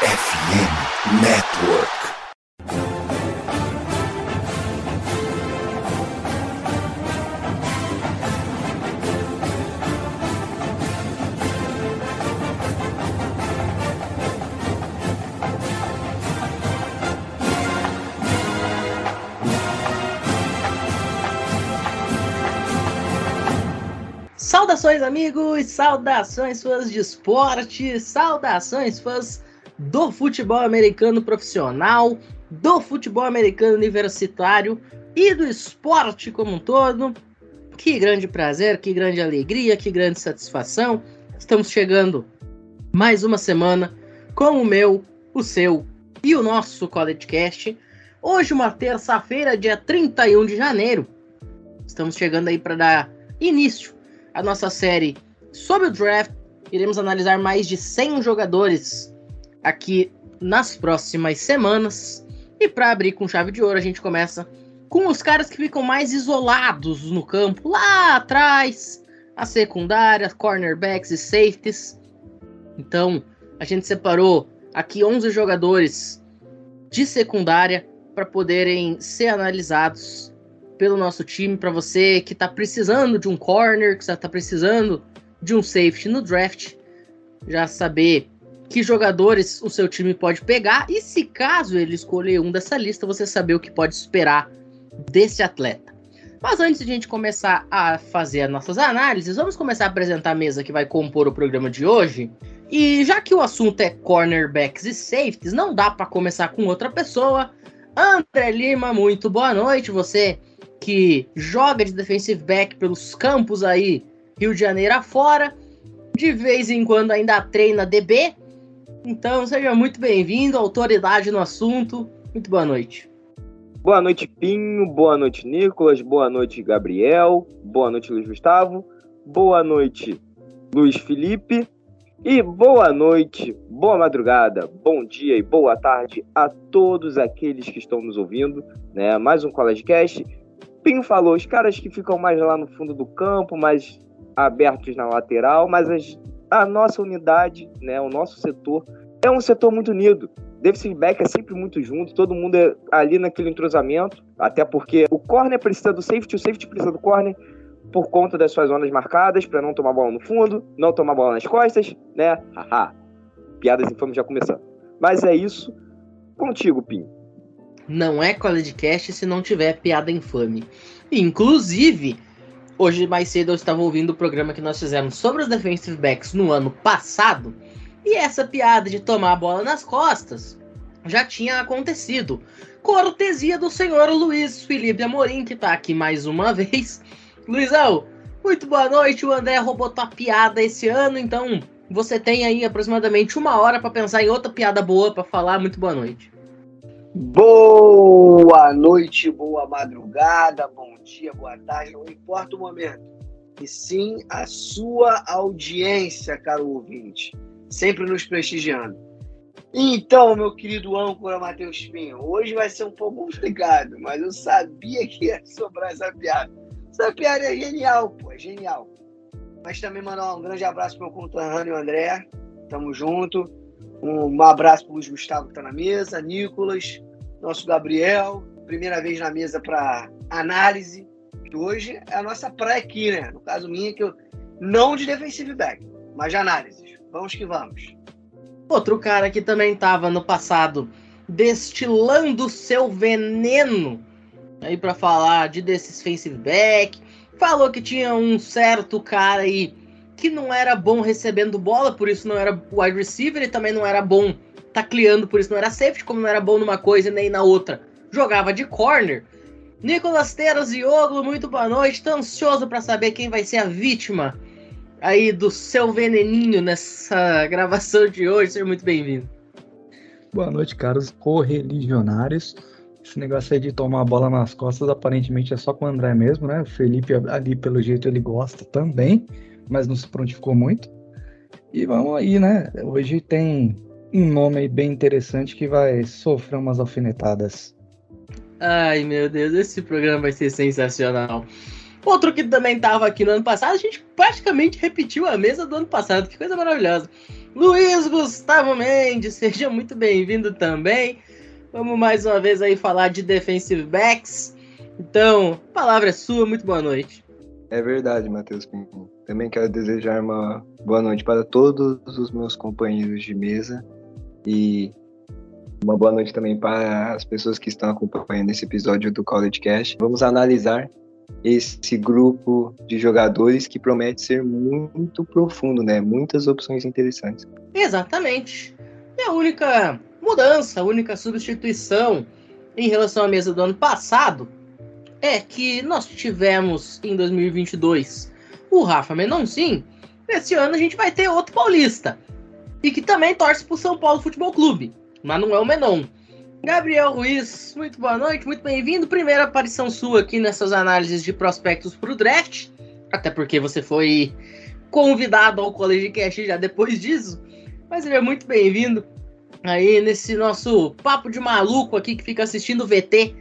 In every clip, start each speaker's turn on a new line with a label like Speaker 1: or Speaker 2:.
Speaker 1: FM Network.
Speaker 2: Saudações, amigos! Saudações, fãs de esporte! Saudações, fãs do futebol americano profissional, do futebol americano universitário e do esporte como um todo. Que grande prazer, que grande alegria, que grande satisfação. Estamos chegando mais uma semana com o meu, o seu e o nosso CollegeCast. Hoje, uma terça-feira, dia 31 de janeiro. Estamos chegando aí para dar início a nossa série sobre o draft. Iremos analisar mais de 100 jogadores aqui nas próximas semanas. E para abrir com chave de ouro, a gente começa com os caras que ficam mais isolados no campo, lá atrás, a secundária, cornerbacks e safeties. Então, a gente separou aqui 11 jogadores de secundária para poderem ser analisados pelo nosso time para você que está precisando de um corner, que está precisando de um safety no draft, já saber que jogadores o seu time pode pegar e se caso ele escolher um dessa lista, você saber o que pode esperar desse atleta. Mas antes de a gente começar a fazer as nossas análises, vamos começar a apresentar a mesa que vai compor o programa de hoje. E já que o assunto é cornerbacks e safeties, não dá para começar com outra pessoa. André Lima, muito boa noite. Você que joga de defensive back pelos campos aí, Rio de Janeiro afora, de vez em quando ainda treina DB. Então seja muito bem-vindo, autoridade no assunto. Muito boa noite.
Speaker 3: Boa noite, Pinho. Boa noite, Nicolas. Boa noite, Gabriel. Boa noite, Luiz Gustavo. Boa noite, Luiz Felipe. E boa noite, boa madrugada, bom dia e boa tarde a todos aqueles que estão nos ouvindo. Né? Mais um College Cast Pinho falou, os caras que ficam mais lá no fundo do campo, mais abertos na lateral, mas as, a nossa unidade, né, o nosso setor, é um setor muito unido. Defensive back é sempre muito junto, todo mundo é ali naquele entrosamento, até porque o corner precisa do safety, o safety precisa do corner por conta das suas zonas marcadas, para não tomar bola no fundo, não tomar bola nas costas, né? Haha. Piadas infames já começando. Mas é isso. Contigo, Pinho
Speaker 2: não é CollegeCast se não tiver piada infame. Inclusive, hoje mais cedo eu estava ouvindo o programa que nós fizemos sobre os defensive backs no ano passado, e essa piada de tomar a bola nas costas já tinha acontecido. Cortesia do senhor Luiz Felipe Amorim, que está aqui mais uma vez. Luizão, muito boa noite. O André roubou tua piada esse ano, então você tem aí aproximadamente uma hora para pensar em outra piada boa para falar. Muito boa noite.
Speaker 4: Boa noite, boa madrugada, bom dia, boa tarde, não importa o momento. E sim a sua audiência, caro ouvinte, sempre nos prestigiando. Então, meu querido âncora Matheus Pinho, hoje vai ser um pouco complicado, mas eu sabia que ia sobrar essa piada. Essa piada é genial, pô, é genial. Mas também mandar um grande abraço pro meu conterrâneo André, tamo junto. Um abraço para o Luiz Gustavo que está na mesa, Nicolas, nosso Gabriel, primeira vez na mesa para análise, que hoje é a nossa praia aqui, né? No caso minha, que eu não de defensive back, mas de análises. Vamos que vamos.
Speaker 2: Outro cara que também estava no passado destilando seu veneno aí para falar de defensive back, falou que tinha um certo cara aí que não era bom recebendo bola, por isso não era wide receiver, e também não era bom tacleando, por isso não era safety, como não era bom numa coisa nem na outra. Jogava de corner. Nicolas Teras e Oglo, muito boa noite. Tô ansioso para saber quem vai ser a vítima aí do seu veneninho nessa gravação de hoje. Seja muito bem-vindo.
Speaker 5: Boa noite, caros correligionários. Esse negócio aí de tomar a bola nas costas aparentemente é só com o André mesmo, né? O Felipe ali, pelo jeito, ele gosta também mas não se prontificou muito. E vamos aí, né? Hoje tem um nome aí bem interessante que vai sofrer umas alfinetadas.
Speaker 2: Ai, meu Deus, esse programa vai ser sensacional. Outro que também estava aqui no ano passado, a gente praticamente repetiu a mesa do ano passado, que coisa maravilhosa. Luiz Gustavo Mendes, seja muito bem-vindo também. Vamos mais uma vez aí falar de defensive backs. Então, palavra é sua, muito boa noite.
Speaker 5: É verdade, Matheus. Também quero desejar uma boa noite para todos os meus companheiros de mesa e uma boa noite também para as pessoas que estão acompanhando esse episódio do College Cast. Vamos analisar esse grupo de jogadores que promete ser muito profundo, né? Muitas opções interessantes.
Speaker 2: Exatamente. E a única mudança, a única substituição em relação à mesa do ano passado é que nós tivemos em 2022 o Rafa Menoncin. Esse ano a gente vai ter outro paulista. E que também torce para o São Paulo Futebol Clube. Mas não é o Menon. Gabriel Ruiz, muito boa noite, muito bem-vindo. Primeira aparição sua aqui nessas análises de prospectos para o draft. Até porque você foi convidado ao College Cast já depois disso. Mas ele é muito bem-vindo aí nesse nosso papo de maluco aqui que fica assistindo VT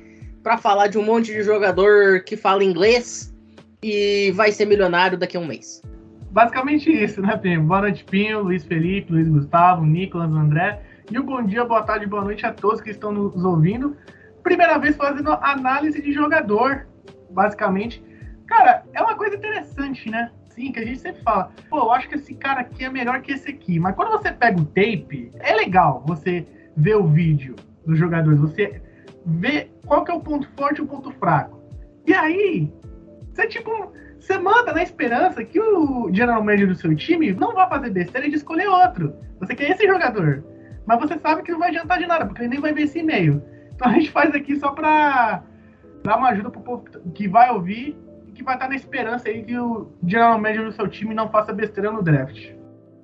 Speaker 2: para falar de um monte de jogador que fala inglês e vai ser milionário daqui a um mês.
Speaker 1: Basicamente isso, né, Pinho? Boa noite, Pinho, Luiz Felipe, Luiz Gustavo, Nicolas, André. E um bom dia, boa tarde, boa noite a todos que estão nos ouvindo. Primeira vez fazendo análise de jogador, basicamente. Cara, é uma coisa interessante, né? Sim, que a gente sempre fala, pô, eu acho que esse cara aqui é melhor que esse aqui. Mas quando você pega o tape, é legal você ver o vídeo dos jogadores, você vê qual que é o ponto forte e o ponto fraco. E aí, você tipo, você manda na esperança que o general manager do seu time não vai fazer besteira de escolher outro. Você quer esse jogador. Mas você sabe que não vai adiantar de nada, porque ele nem vai ver esse e-mail. Então a gente faz aqui só pra dar uma ajuda pro povo que vai ouvir e que vai estar na esperança aí que o general manager do seu time não faça besteira no draft.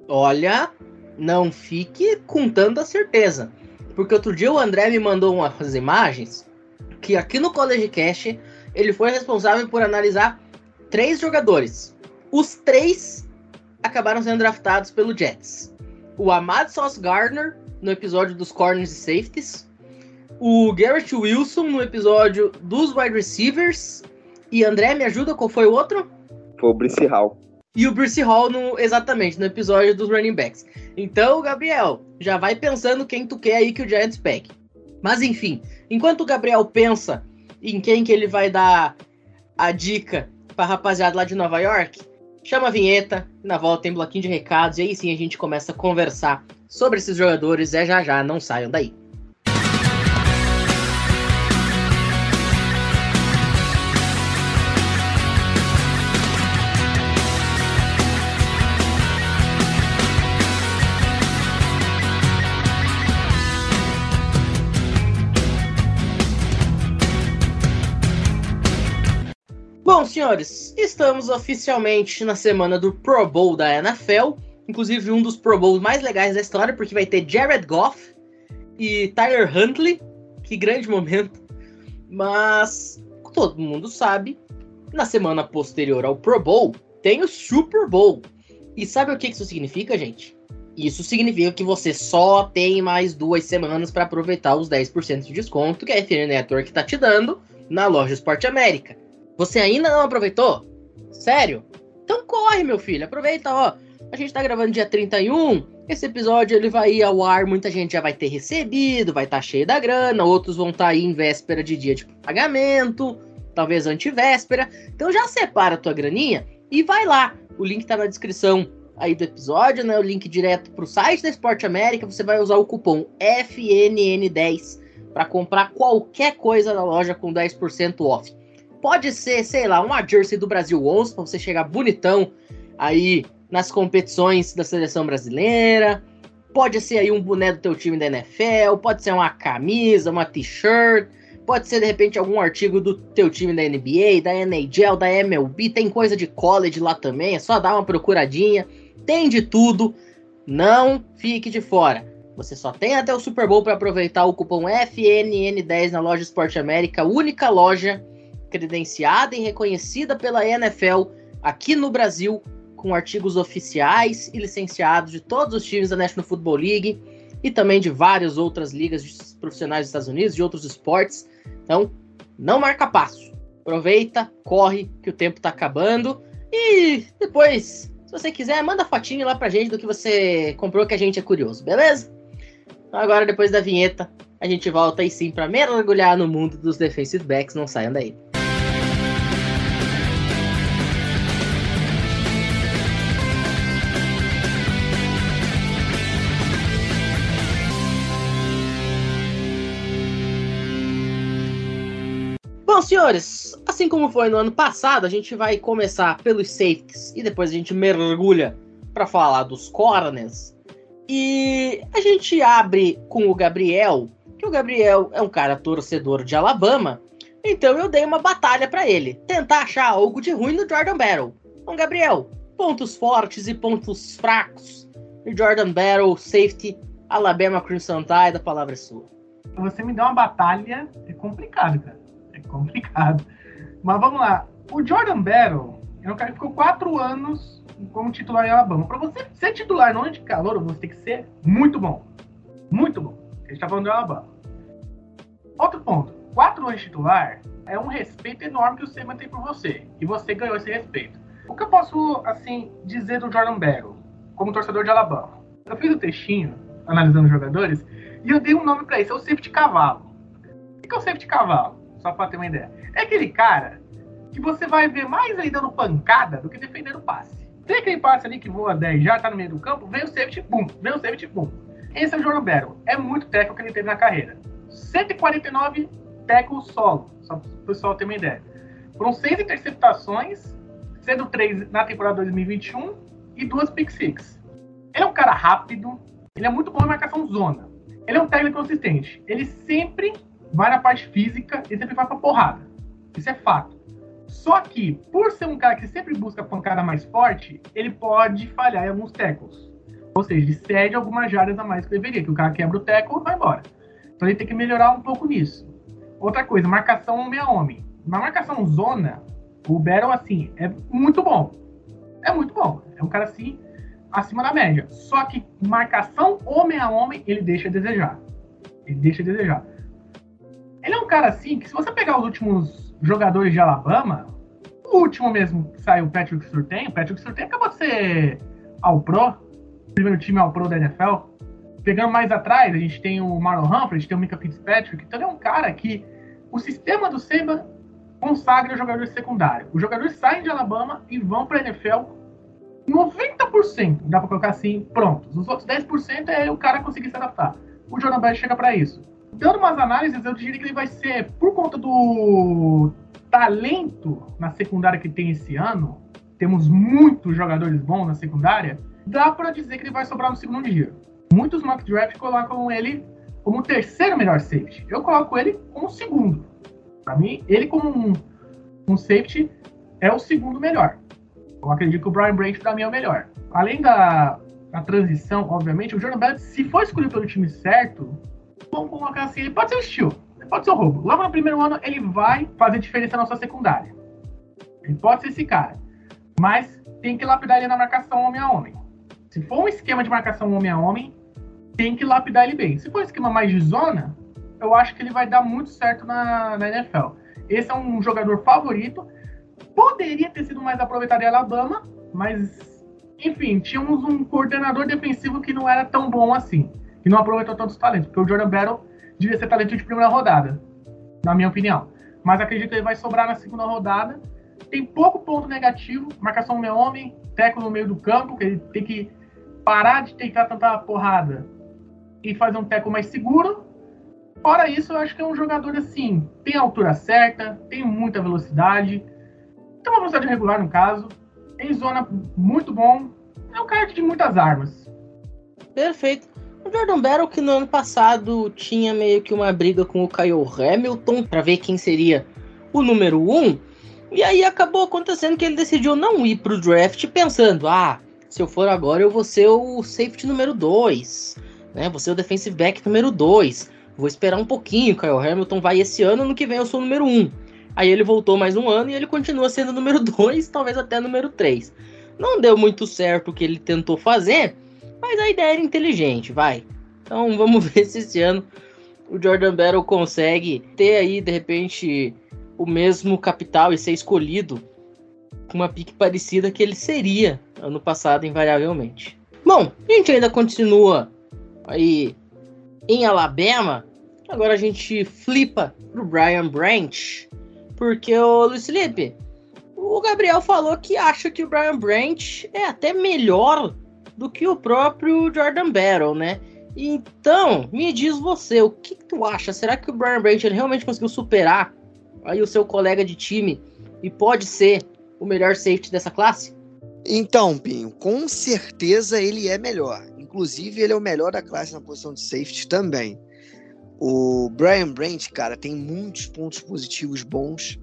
Speaker 2: Olha, não fique com tanta certeza. Porque outro dia o André me mandou umas imagens que aqui no College Cash ele foi responsável por analisar três jogadores. Os três acabaram sendo draftados pelo Jets. O Ahmad Sauce Gardner, no episódio dos corners e safeties, o Garrett Wilson no episódio dos wide receivers, e André, me ajuda, qual foi o outro?
Speaker 3: Foi o Brice Hall.
Speaker 2: E o Bruce Hall, no, exatamente, no episódio dos running backs. Então, Gabriel, já vai pensando quem tu quer aí que o Giants pegue. Mas enfim, enquanto o Gabriel pensa em quem que ele vai dar a dica pra rapaziada lá de Nova York, chama a vinheta, na volta tem bloquinho de recados, e aí sim a gente começa a conversar sobre esses jogadores. É já já, não saiam daí. Senhores, estamos oficialmente na semana do Pro Bowl da NFL. Inclusive, um dos Pro Bowls mais legais da história, porque vai ter Jared Goff e Tyler Huntley. Que grande momento. Mas, todo mundo sabe, na semana posterior ao Pro Bowl, tem o Super Bowl. E sabe o que isso significa, gente? Isso significa que você só tem mais duas semanas para aproveitar os 10% de desconto que a FN Network está te dando na loja Esporte América. Você ainda não aproveitou? Sério? Então corre, meu filho. Aproveita, ó. A gente tá gravando dia 31. Esse episódio ele vai ir ao ar, muita gente já vai ter recebido, vai estar tá cheio da grana, outros vão estar tá aí em véspera de dia de pagamento, talvez antivéspera. Então já separa a tua graninha e vai lá. O link tá na descrição aí do episódio, né? O link direto pro site da Esporte América. Você vai usar o cupom FNN10 para comprar qualquer coisa da loja com 10% off. Pode ser, sei lá, uma jersey do Brasil 11 para você chegar bonitão aí nas competições da seleção brasileira. Pode ser aí um boné do teu time da NFL, pode ser uma camisa, uma t-shirt, pode ser de repente algum artigo do teu time da NBA, da NHL, da MLB, tem coisa de college lá também, é só dar uma procuradinha. Tem de tudo. Não fique de fora. Você só tem até o Super Bowl para aproveitar o cupom FNN10 na loja Esporte América, única loja credenciada e reconhecida pela NFL aqui no Brasil, com artigos oficiais e licenciados de todos os times da National Football League e também de várias outras ligas profissionais dos Estados Unidos, de outros esportes. Então, não marca passo. Aproveita, corre, que o tempo está acabando. E depois, se você quiser, manda fotinho lá pra gente do que você comprou, que a gente é curioso, beleza? Então agora, depois da vinheta, a gente volta aí sim pra mergulhar no mundo dos defensive backs. Não saiam daí. Bom, senhores, assim como foi no ano passado, a gente vai começar pelos safeties e depois a gente mergulha para falar dos corners. E a gente abre com o Gabriel, que o Gabriel é um cara torcedor de Alabama, então eu dei uma batalha para ele, tentar achar algo de ruim no Jordan Battle. Então, Gabriel, pontos fortes e pontos fracos de Jordan Battle, safety, Alabama Crimson Tide, a palavra é sua.
Speaker 1: Você me deu uma batalha, é complicado, cara complicado. Mas vamos lá. O Jordan Battle é um cara que ficou quatro anos como titular em Alabama. Para você ser titular no ano de calor, você tem que ser muito bom. Muito bom. A gente tá falando de Alabama. Outro ponto. Quatro anos titular é um respeito enorme que o Seaman tem por você. E você ganhou esse respeito. O que eu posso, assim, dizer do Jordan Battle, como torcedor de Alabama? Eu fiz o um textinho, analisando os jogadores, e eu dei um nome para isso, é o safety cavalo. O que é o safety cavalo? Só pra ter uma ideia. É aquele cara que você vai ver mais aí dando pancada do que defendendo passe. Tem aquele passe ali que voa 10 já, tá no meio do campo, vem o safety, boom, vem o safety, boom. Esse é o Jordan Battle. É muito técnico que ele teve na carreira. 149 tackles solo, só para o pessoal ter uma ideia. Foram seis interceptações, sendo três na temporada 2021 e duas pick six. Ele é um cara rápido, ele é muito bom em marcação zona. Ele é um técnico consistente. Ele sempre vai na parte física e sempre vai pra porrada. Isso é fato. Só que, por ser um cara que sempre busca pancada mais forte, ele pode falhar em alguns tackles. Ou seja, ele cede algumas jardas a mais que deveria, que o cara quebra o tackle e vai embora. Então ele tem que melhorar um pouco nisso. Outra coisa, marcação homem a homem. Na marcação zona, o Battle, assim, é muito bom. É muito bom. É um cara, assim, acima da média. Só que marcação homem a homem, ele deixa a desejar. Ele deixa a desejar. Ele é um cara assim que, se você pegar os últimos jogadores de Alabama, o último mesmo que saiu, o Patrick Surtain, o Patrick Surtain acabou de ser ao Pro, primeiro time ao Pro da NFL. Pegando mais atrás, a gente tem o Marlon Humphrey, a gente tem o Mika Fitzpatrick, então ele é um cara que o sistema do Seba consagra jogadores secundários. Os jogadores saem de Alabama e vão para a NFL 90%, dá para colocar assim, prontos. Os outros 10% é o cara conseguir se adaptar. O Jordan Bass chega para isso dando umas análises, eu diria que ele vai ser, por conta do talento na secundária que tem esse ano, temos muitos jogadores bons na secundária, dá para dizer que ele vai sobrar no segundo dia. Muitos mock draft colocam ele como o terceiro melhor safety. Eu coloco ele como o segundo. Para mim, ele como um, um, safety é o segundo melhor. Eu acredito que o Brian Branch para mim é o melhor. Além da, da transição, obviamente, o Jordan Bell, se for escolhido pelo time certo, vamos colocar assim, ele pode ser o estilo, pode ser o roubo. Logo no primeiro ano, ele vai fazer diferença na sua secundária. Ele pode ser esse cara. Mas tem que lapidar ele na marcação homem a homem. Se for um esquema de marcação homem a homem, tem que lapidar ele bem. Se for um esquema mais de zona, eu acho que ele vai dar muito certo na, na NFL. Esse é um jogador favorito. Poderia ter sido mais aproveitado em Alabama, mas enfim, tínhamos um coordenador defensivo que não era tão bom assim e não aproveitou tantos talentos, porque o Jordan Battle devia ser talento de primeira rodada, na minha opinião. Mas acredito que ele vai sobrar na segunda rodada. Tem pouco ponto negativo, marcação meu homem, teco no meio do campo, que ele tem que parar de tentar tanta porrada e fazer um teco mais seguro. Fora isso, eu acho que é um jogador assim, tem a altura certa, tem muita velocidade, tem uma velocidade regular no caso, tem zona muito bom, é um cara de muitas armas.
Speaker 2: Perfeito. O Jordan Battle que no ano passado tinha meio que uma briga com o Kyle Hamilton para ver quem seria o número um. E aí acabou acontecendo que ele decidiu não ir pro draft pensando, ah, se eu for agora eu vou ser o safety número 2, né? Vou ser o defensive back número 2. Vou esperar um pouquinho, Kyle Hamilton vai esse ano, no que vem eu sou o número 1. Um. Aí ele voltou mais um ano e ele continua sendo número 2, talvez até número 3. Não deu muito certo o que ele tentou fazer, mas a ideia era inteligente, vai. Então vamos ver se esse ano o Jordan Battle consegue ter aí, de repente, o mesmo capital e ser escolhido uma pique parecida que ele seria ano passado, invariavelmente. Bom, a gente ainda continua aí em Alabama. Agora a gente flipa pro Brian Branch, porque o Luiz Felipe, o Gabriel falou que acha que o Brian Branch é até melhor do que o próprio Jordan Battle, né? Então, me diz você, o que, que tu acha? Será que o Brian Branch realmente conseguiu superar aí o seu colega de time e pode ser o melhor safety dessa classe?
Speaker 4: Então, Pinho, com certeza ele é melhor. Inclusive, ele é o melhor da classe na posição de safety também. O Brian Branch, cara, tem muitos pontos positivos bons,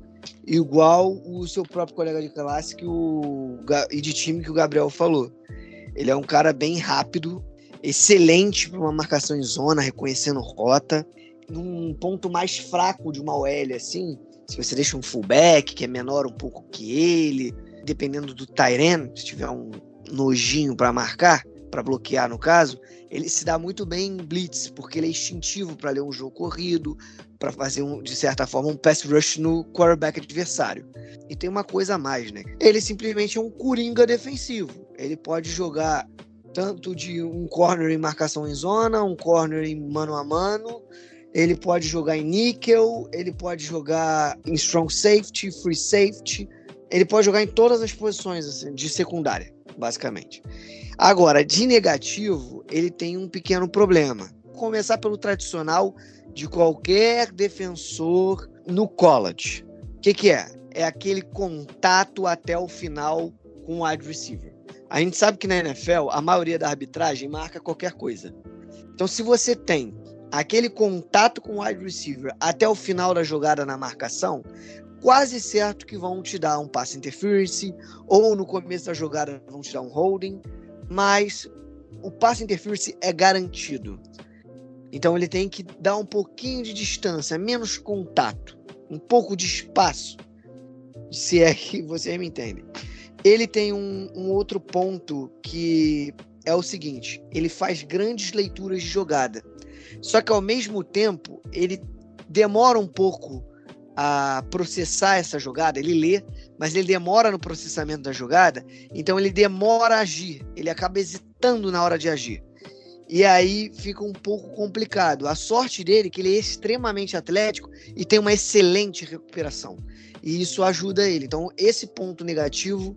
Speaker 4: igual o seu próprio colega de classe que o, e de time que o Gabriel falou. Ele é um cara bem rápido, excelente para uma marcação em zona, reconhecendo rota. Num ponto mais fraco de uma OL, assim, se você deixa um fullback que é menor um pouco que ele, dependendo do Tyren, se tiver um nojinho para marcar, para bloquear no caso, ele se dá muito bem em blitz, porque ele é instintivo para ler um jogo corrido, para fazer um, de certa forma um pass rush no quarterback adversário. E tem uma coisa a mais, né? Ele simplesmente é um coringa defensivo. Ele pode jogar tanto de um corner em marcação em zona, um corner em mano a mano, ele pode jogar em níquel, ele pode jogar em strong safety, free safety, ele pode jogar em todas as posições assim, de secundária, basicamente. Agora, de negativo, ele tem um pequeno problema. Começar pelo tradicional de qualquer defensor no college. O que, que é? É aquele contato até o final com o wide receiver. A gente sabe que na NFL a maioria da arbitragem marca qualquer coisa. Então, se você tem aquele contato com o wide receiver até o final da jogada na marcação, quase certo que vão te dar um passe interference ou no começo da jogada vão te dar um holding, mas o passe interference é garantido. Então ele tem que dar um pouquinho de distância, menos contato, um pouco de espaço, se é que você me entende. Ele tem um, um outro ponto que é o seguinte: ele faz grandes leituras de jogada, só que ao mesmo tempo ele demora um pouco a processar essa jogada, ele lê, mas ele demora no processamento da jogada, então ele demora a agir, ele acaba hesitando na hora de agir. E aí fica um pouco complicado. A sorte dele é que ele é extremamente atlético e tem uma excelente recuperação. E isso ajuda ele. Então, esse ponto negativo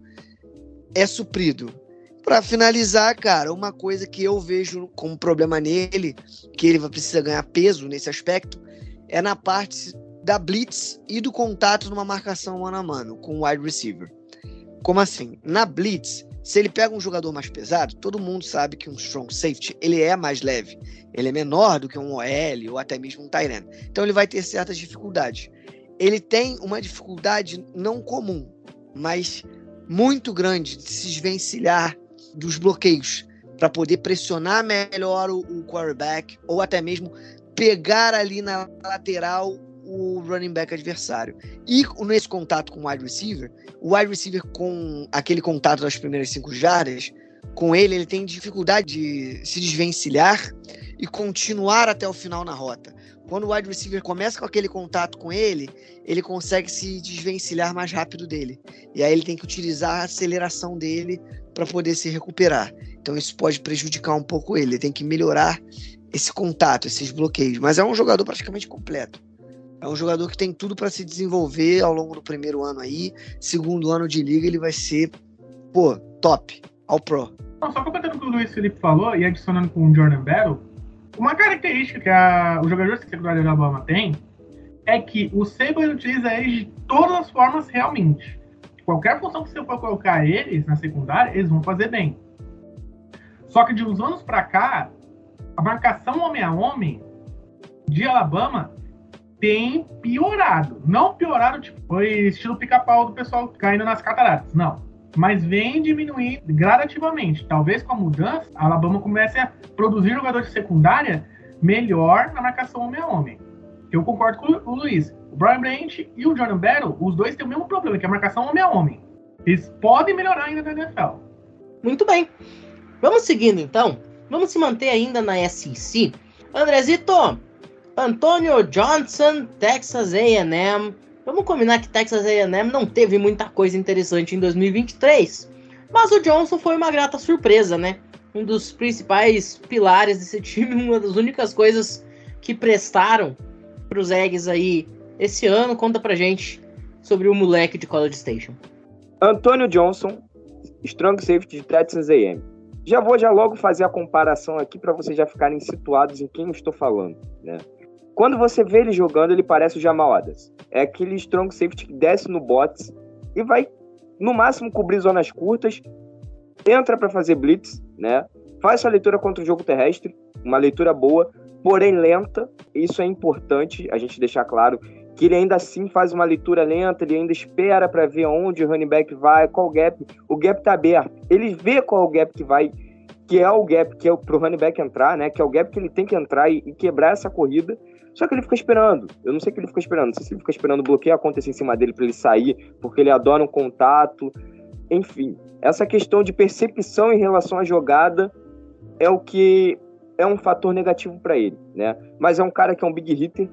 Speaker 4: é suprido. Para finalizar, cara, uma coisa que eu vejo como problema nele, que ele vai precisar ganhar peso nesse aspecto, é na parte da blitz e do contato numa marcação mano a mano com o wide receiver. Como assim? Na blitz, se ele pega um jogador mais pesado, todo mundo sabe que um strong safety ele é mais leve, ele é menor do que um OL ou até mesmo um tight end. Então ele vai ter certas dificuldades. Ele tem uma dificuldade não comum, mas muito grande de se desvencilhar dos bloqueios para poder pressionar melhor o, o quarterback ou até mesmo pegar ali na lateral o running back adversário. E nesse contato com o wide receiver, o wide receiver com aquele contato das primeiras cinco jardas, com ele, ele tem dificuldade de se desvencilhar e continuar até o final na rota. Quando o wide receiver começa com aquele contato com ele, ele consegue se desvencilhar mais rápido dele. E aí ele tem que utilizar a aceleração dele para poder se recuperar. Então isso pode prejudicar um pouco ele. Ele tem que melhorar esse contato, esses bloqueios. Mas é um jogador praticamente completo. É um jogador que tem tudo para se desenvolver ao longo do primeiro ano aí. Segundo ano de liga, ele vai ser, pô, top, ao pro.
Speaker 1: Não, só completando o que o Luiz Felipe falou e adicionando com o Jordan Battle, uma característica que a, o jogador secundário da Alabama tem é que o Saban utiliza eles de todas as formas realmente. Qualquer função que você for colocar eles na secundária, eles vão fazer bem. Só que de uns anos para cá, a marcação homem a homem de Alabama tem piorado. Não piorado, tipo, foi estilo pica-pau do pessoal caindo nas cataratas. Não. Mas vem diminuindo gradativamente. Talvez com a mudança, a Alabama comece a produzir jogadores de secundária melhor na marcação homem a homem. Eu concordo com o Luiz. O Brian Branch e o Jordan Battle, os dois têm o mesmo problema, que é a marcação homem a homem. Eles podem melhorar ainda na NFL.
Speaker 2: Muito bem. Vamos seguindo então. Vamos se manter ainda na SEC. Andrezito, Antonio Johnson, Texas A&M, Vamos combinar que Texas A&M não teve muita coisa interessante em 2023, mas o Johnson foi uma grata surpresa, né? Um dos principais pilares desse time, uma das únicas coisas que prestaram para os Eggs aí esse ano. Conta pra gente sobre o moleque de College Station.
Speaker 3: Antônio Johnson, strong safety de Texas A&M. Já vou já logo fazer a comparação aqui para vocês já ficarem situados em quem eu estou falando, né? Quando você vê ele jogando, ele parece o Jamal Adams. É aquele strong safety que desce no box e vai, no máximo, cobrir zonas curtas, entra para fazer blitz, né? Faz sua leitura contra o jogo terrestre, uma leitura boa, porém lenta. Isso é importante a gente deixar claro que ele ainda assim faz uma leitura lenta, ele ainda espera para ver onde o running back vai, qual gap. O gap tá aberto. Ele vê qual o gap que vai, que é o gap que é pro running back entrar, né? Que é o gap que ele tem que entrar e, e quebrar essa corrida. Só que ele fica esperando. Eu não sei o que ele fica esperando. Não sei se ele fica esperando o bloqueio acontecer em cima dele para ele sair, porque ele adora um contato. Enfim, essa questão de percepção em relação à jogada é o que é um fator negativo para ele, né? Mas é um cara que é um big hitter,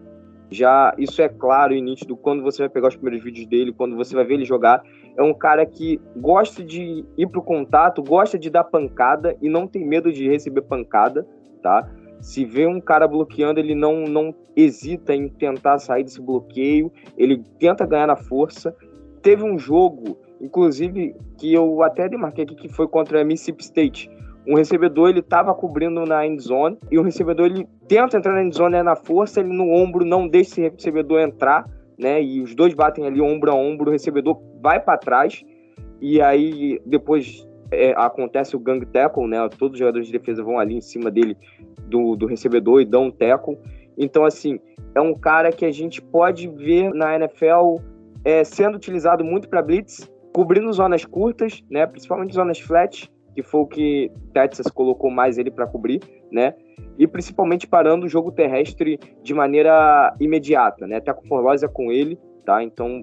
Speaker 3: já isso é claro e nítido quando você vai pegar os primeiros vídeos dele, quando você vai ver ele jogar. É um cara que gosta de ir pro contato, gosta de dar pancada e não tem medo de receber pancada, tá? Se vê um cara bloqueando, ele não, não hesita em tentar sair desse bloqueio, ele tenta ganhar na força. Teve um jogo, inclusive, que eu até demarquei aqui, que foi contra a Mississippi State um recebedor ele estava cobrindo na end zone e o recebedor ele tenta entrar na end zone né, na força, ele no ombro não deixa esse recebedor entrar, né? E os dois batem ali ombro a ombro, o recebedor vai para trás e aí depois é, acontece o gang tackle, né? Todos os jogadores de defesa vão ali em cima dele do, do recebedor e dão um tackle. Então assim, é um cara que a gente pode ver na NFL é, sendo utilizado muito para blitz, cobrindo zonas curtas, né? Principalmente zonas flat que foi o que Texas colocou mais ele para cobrir, né? E principalmente parando o jogo terrestre de maneira imediata, né? Até com Forlosa com ele, tá? Então,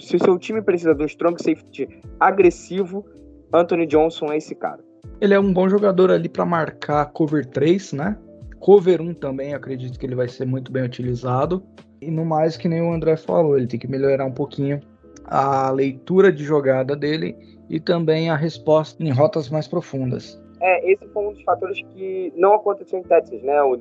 Speaker 3: se o seu time precisa de um strong safety agressivo, Anthony Johnson é esse cara.
Speaker 5: Ele é um bom jogador ali para marcar cover 3, né? Cover 1 também, acredito que ele vai ser muito bem utilizado. E no mais, que nem o André falou, ele tem que melhorar um pouquinho a leitura de jogada dele e também a resposta em rotas mais profundas.
Speaker 3: É, esse foi um dos fatores que não aconteceu em Texas, né, o?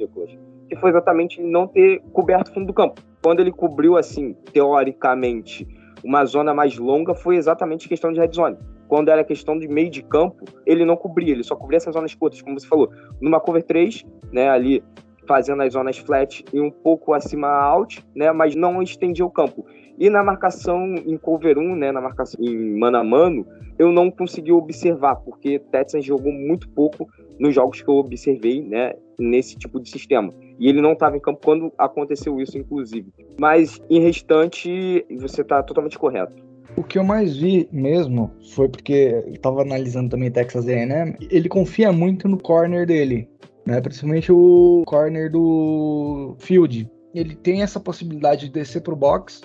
Speaker 3: Que foi exatamente não ter coberto o fundo do campo. Quando ele cobriu, assim, teoricamente, uma zona mais longa, foi exatamente questão de red zone. Quando era questão de meio de campo, ele não cobria, ele só cobria essas zonas curtas, como você falou. Numa cover 3, né, ali fazendo as zonas flat e um pouco acima out, né, mas não estendia o campo. E na marcação em cover 1, né, na marcação em mano a mano, eu não consegui observar, porque Texas jogou muito pouco nos jogos que eu observei, né, nesse tipo de sistema. E ele não estava em campo quando aconteceu isso, inclusive. Mas, em restante, você está totalmente correto.
Speaker 5: O que eu mais vi mesmo foi porque eu estava analisando também Texas A&M, ele confia muito no corner dele, né? Principalmente o corner do Field. Ele tem essa possibilidade de descer pro box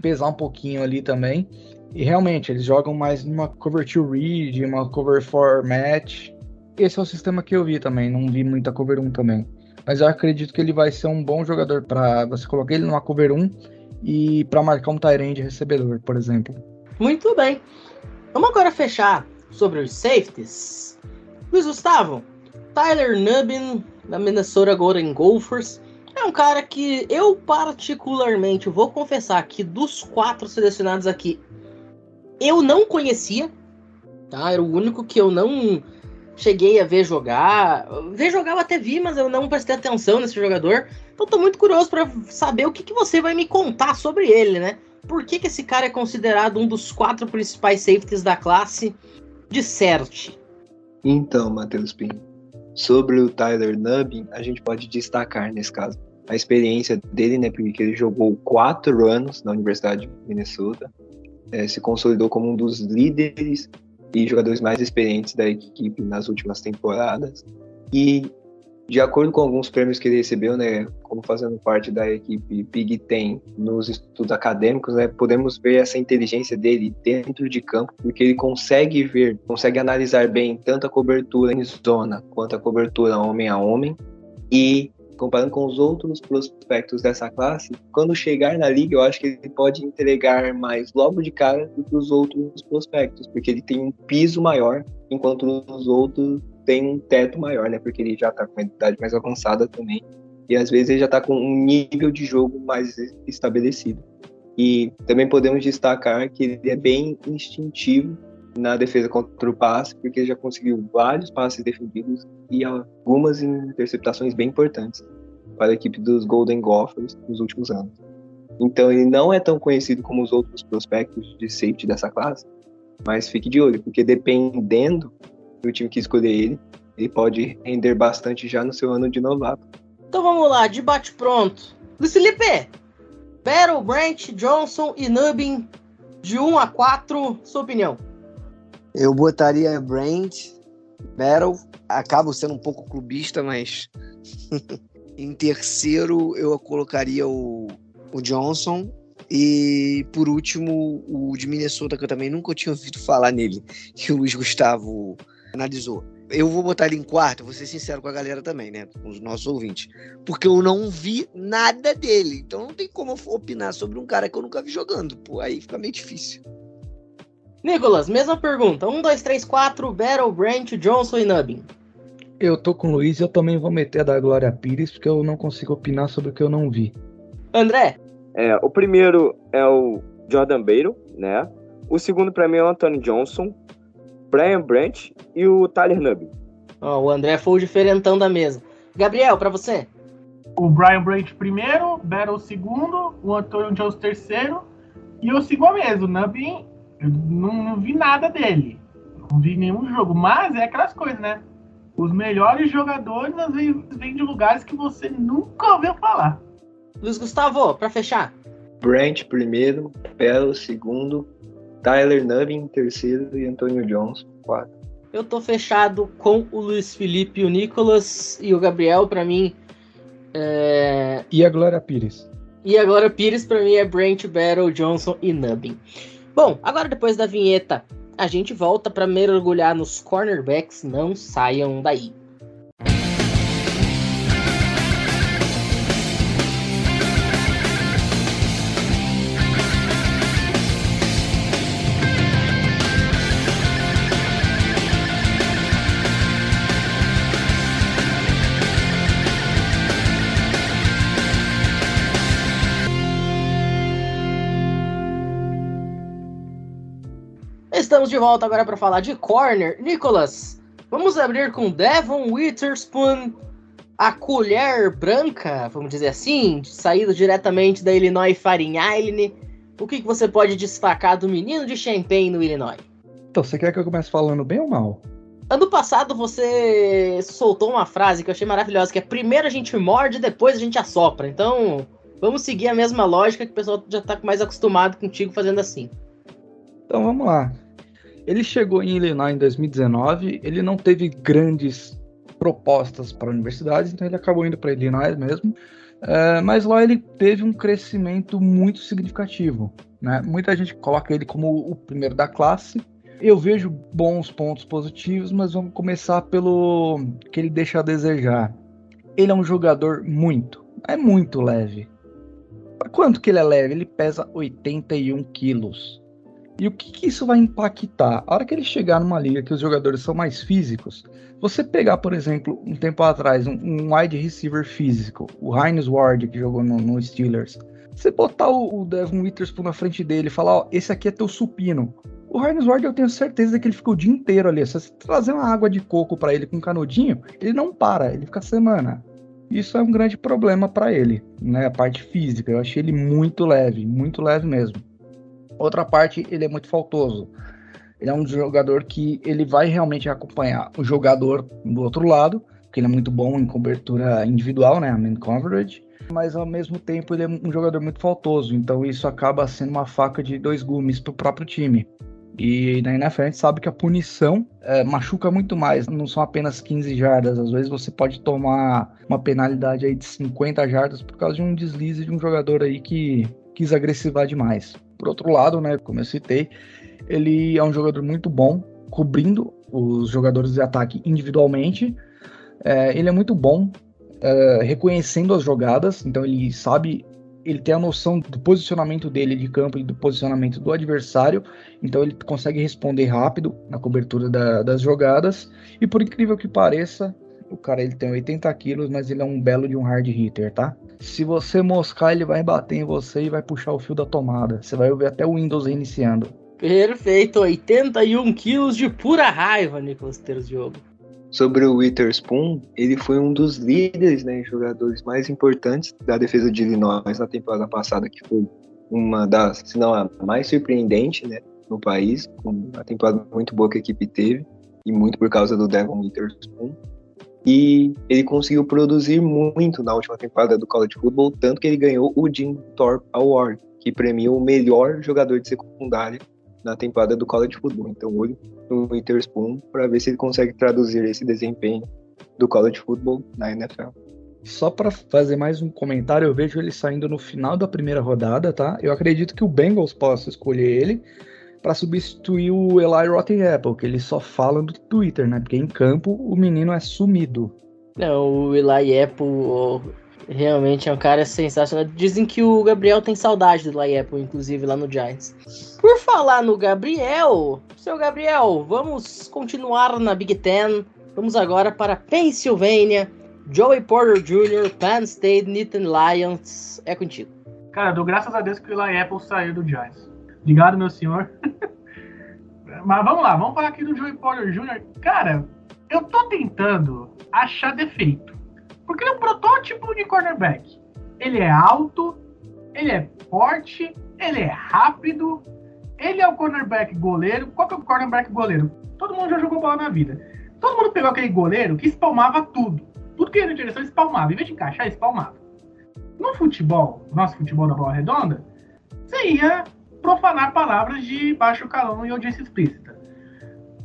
Speaker 5: pesar um pouquinho ali também. E realmente, eles jogam mais numa cover to read, uma cover for match. Esse é o sistema que eu vi também, não vi muita cover 1 também. Mas eu acredito que ele vai ser um bom jogador para você colocar ele numa cover 1 e para marcar um Tyrande recebedor, por exemplo.
Speaker 2: Muito bem. Vamos agora fechar sobre os safeties. Luiz Gustavo, Tyler Nubbin, da Minnesota Golden Gophers, é um cara que eu particularmente vou confessar que dos quatro selecionados aqui, eu não conhecia, tá? Era o único que eu não cheguei a ver jogar. Ver jogar eu até vi, mas eu não prestei atenção nesse jogador. Então tô muito curioso para saber o que, que você vai me contar sobre ele, né? Por que, que esse cara é considerado um dos quatro principais safeties da classe de CERT?
Speaker 6: Então, Matheus Pinho, Sobre o Tyler Nubbin, a gente pode destacar nesse caso a experiência dele, né? Porque ele jogou quatro anos na Universidade de Minnesota, é, se consolidou como um dos líderes e jogadores mais experientes da equipe nas últimas temporadas. E de acordo com alguns prêmios que ele recebeu, né, como fazendo parte da equipe Big Ten nos estudos acadêmicos, né, podemos ver essa inteligência dele dentro de campo, porque ele consegue ver, consegue analisar bem tanto a cobertura em zona quanto a cobertura homem a homem. E comparando com os outros prospectos dessa classe, quando chegar na liga, eu acho que ele pode entregar mais logo de cara do que os outros prospectos, porque ele tem um piso maior, enquanto os outros têm um teto maior, né? Porque ele já está com uma idade mais avançada também. E às vezes ele já está com um nível de jogo mais estabelecido. E também podemos destacar que ele é bem instintivo na defesa contra o passe, porque ele já conseguiu vários passes defendidos e algumas interceptações bem importantes para a equipe dos Golden Gophers nos últimos anos. Então ele não é tão conhecido como os outros prospectos de safety dessa classe, mas fique de olho, porque dependendo do time que escolher ele, ele pode render bastante já no seu ano de novato.
Speaker 2: Então vamos lá, debate pronto. Luiz Felipe, Battle, Branch, Johnson e Nubbin de 1 a 4, sua opinião?
Speaker 4: Eu botaria Brent, Battle, acabo sendo um pouco clubista, mas em terceiro eu colocaria o, o Johnson e por último o de Minnesota, que eu também nunca tinha ouvido falar nele, que o Luiz Gustavo analisou. Eu vou botar ele em quarto, vou ser sincero com a galera também, né? Com os nossos ouvintes. Porque eu não vi nada dele. Então não tem como opinar sobre um cara que eu nunca vi jogando. Pô, aí fica meio difícil.
Speaker 2: Nicolas, mesma pergunta. 1, 2, 3, 4, Battle, Brent, Johnson e Nubbin.
Speaker 5: Eu tô com o Luiz e eu também vou meter a da Glória Pires, porque eu não consigo opinar sobre o que eu não vi.
Speaker 2: André?
Speaker 3: É, o primeiro é o Jordan Battle, né? O segundo para mim é o Anthony Johnson, Brian Branch e o Tyler Nubbin.
Speaker 2: Oh, o André foi o diferentão da mesa. Gabriel, para você?
Speaker 1: O Brian Branch primeiro, Battle segundo, o Anthony Johnson terceiro e eu sigo a mesa. O eu não, não, vi nada dele. Não vi nenhum jogo. Mas é aquelas coisas, né? Os melhores jogadores às vezes vêm de lugares que você nunca ouviu falar.
Speaker 2: Luiz Gustavo, para fechar.
Speaker 6: Brent primeiro, Bell segundo, Tyler Nubbin terceiro e Antônio Jones quarto.
Speaker 2: Eu tô fechado com o Luiz Felipe, o Nicolas e o Gabriel. Para mim, é...
Speaker 5: e a Glória Pires.
Speaker 2: E a Glória Pires para mim é Brent, Battle, Johnson e Nubbin. Bom, agora depois da vinheta, a gente volta para mergulhar nos cornerbacks. Não saiam daí. Estamos de volta agora para falar de corner. Nicolas, vamos abrir com Devon Witherspoon, a colher branca, vamos dizer assim, saído diretamente da Illinois Fighting Island. O que, que você pode destacar do menino de Champaign no Illinois?
Speaker 5: Então, você quer que eu comece falando bem ou mal?
Speaker 2: Ano passado você soltou uma frase que eu achei maravilhosa, que é primeiro a gente morde, depois a gente assopra. Então, vamos seguir a mesma lógica que o pessoal já está mais acostumado contigo fazendo assim.
Speaker 5: Então vamos lá. Ele chegou em Illinois em 2019, ele não teve grandes propostas para universidades, então ele acabou indo para Illinois mesmo. É, mas lá ele teve um crescimento muito significativo. Né? Muita gente coloca ele como o primeiro da classe. Eu vejo bons pontos positivos, mas vamos começar pelo que ele deixa a desejar. Ele é um jogador muito, é muito leve. Quanto que ele é leve? Ele pesa 81 quilos. E o que, que, isso vai impactar? A hora que ele chegar numa liga que os jogadores são mais físicos, você pegar, por exemplo, um tempo atrás, um, um wide receiver físico, o Heinz Ward, que jogou no, no Steelers, você botar o, o Devon Witherspoon na frente dele e falar, ó, esse aqui é teu supino. O Heinz Ward, eu tenho certeza que ele fica o dia inteiro ali. Se você trazer uma água de coco para ele com um canudinho, ele não para, ele fica semana. Isso é um grande problema para ele, né? A parte física. Eu achei ele muito leve, muito leve mesmo. Outra parte, ele é muito faltoso. Ele é um jogador que ele vai realmente acompanhar o jogador do outro lado, porque ele é muito bom em cobertura individual, né, man coverage, mas ao mesmo tempo ele é um jogador muito faltoso, então isso acaba sendo uma faca de dois gumes para o próprio time. E na NFL a gente sabe que a punição é, machuca muito mais, não são apenas 15 jardas, às vezes você pode tomar uma penalidade aí de 50 jardas por causa de um deslize de um jogador aí que quis agressivar demais. Por outro lado, né, como eu citei, ele é um jogador muito bom, cobrindo os jogadores de ataque individualmente. É, ele é muito bom uh, reconhecendo as jogadas, então ele sabe, ele tem a noção do posicionamento dele de campo e do posicionamento do adversário, então ele consegue responder rápido na cobertura da, das jogadas, e por incrível que pareça, o cara ele tem 80 quilos, mas ele é um belo de um hard hitter, tá? Se você moscar, ele vai bater em você e vai puxar o fio da tomada. Você vai ouvir até o Windows reiniciando.
Speaker 2: Perfeito, 81 quilos de pura raiva, Nicolas Terziogo.
Speaker 6: Sobre o Witherspoon, ele foi um dos líderes, né, jogadores mais importantes da defesa de Illinois na temporada passada, que foi uma das, se não a mais surpreendente, né, no país, com uma temporada muito boa que a equipe teve, e muito por causa do Devon Witherspoon. E ele conseguiu produzir muito na última temporada do college football, tanto que ele ganhou o Jim Thorpe Award, que premia o melhor jogador de secundária na temporada do college football. Então, olho no Witherspoon para ver se ele consegue traduzir esse desempenho do college football na NFL.
Speaker 5: Só para fazer mais um comentário, eu vejo ele saindo no final da primeira rodada, tá? Eu acredito que o Bengals possa escolher ele para substituir o Eli Rotten Apple, que ele só fala no Twitter, né? Porque em campo o menino é sumido.
Speaker 2: Não, o Eli Apple realmente é um cara sensacional. Dizem que o Gabriel tem saudade do Eli Apple, inclusive lá no Giants. Por falar no Gabriel, seu Gabriel, vamos continuar na Big Ten. Vamos agora para Pennsylvania. Joey Porter Jr., Penn State, Nittany Lions. É contigo.
Speaker 1: Cara, dou graças a Deus que o Eli Apple saiu do Giants. Obrigado, meu senhor. Mas vamos lá, vamos falar aqui do Joey Porter Jr. Cara, eu tô tentando achar defeito. Porque ele é um protótipo de cornerback. Ele é alto, ele é forte, ele é rápido, ele é o cornerback goleiro. Qual que é o cornerback goleiro? Todo mundo já jogou bola na vida. Todo mundo pegou aquele goleiro que espalmava tudo. Tudo que ia na direção espalmava. Em vez de encaixar, espalmava. No futebol, nosso futebol da bola redonda, você ia profanar palavras de baixo calão e audiência explícita.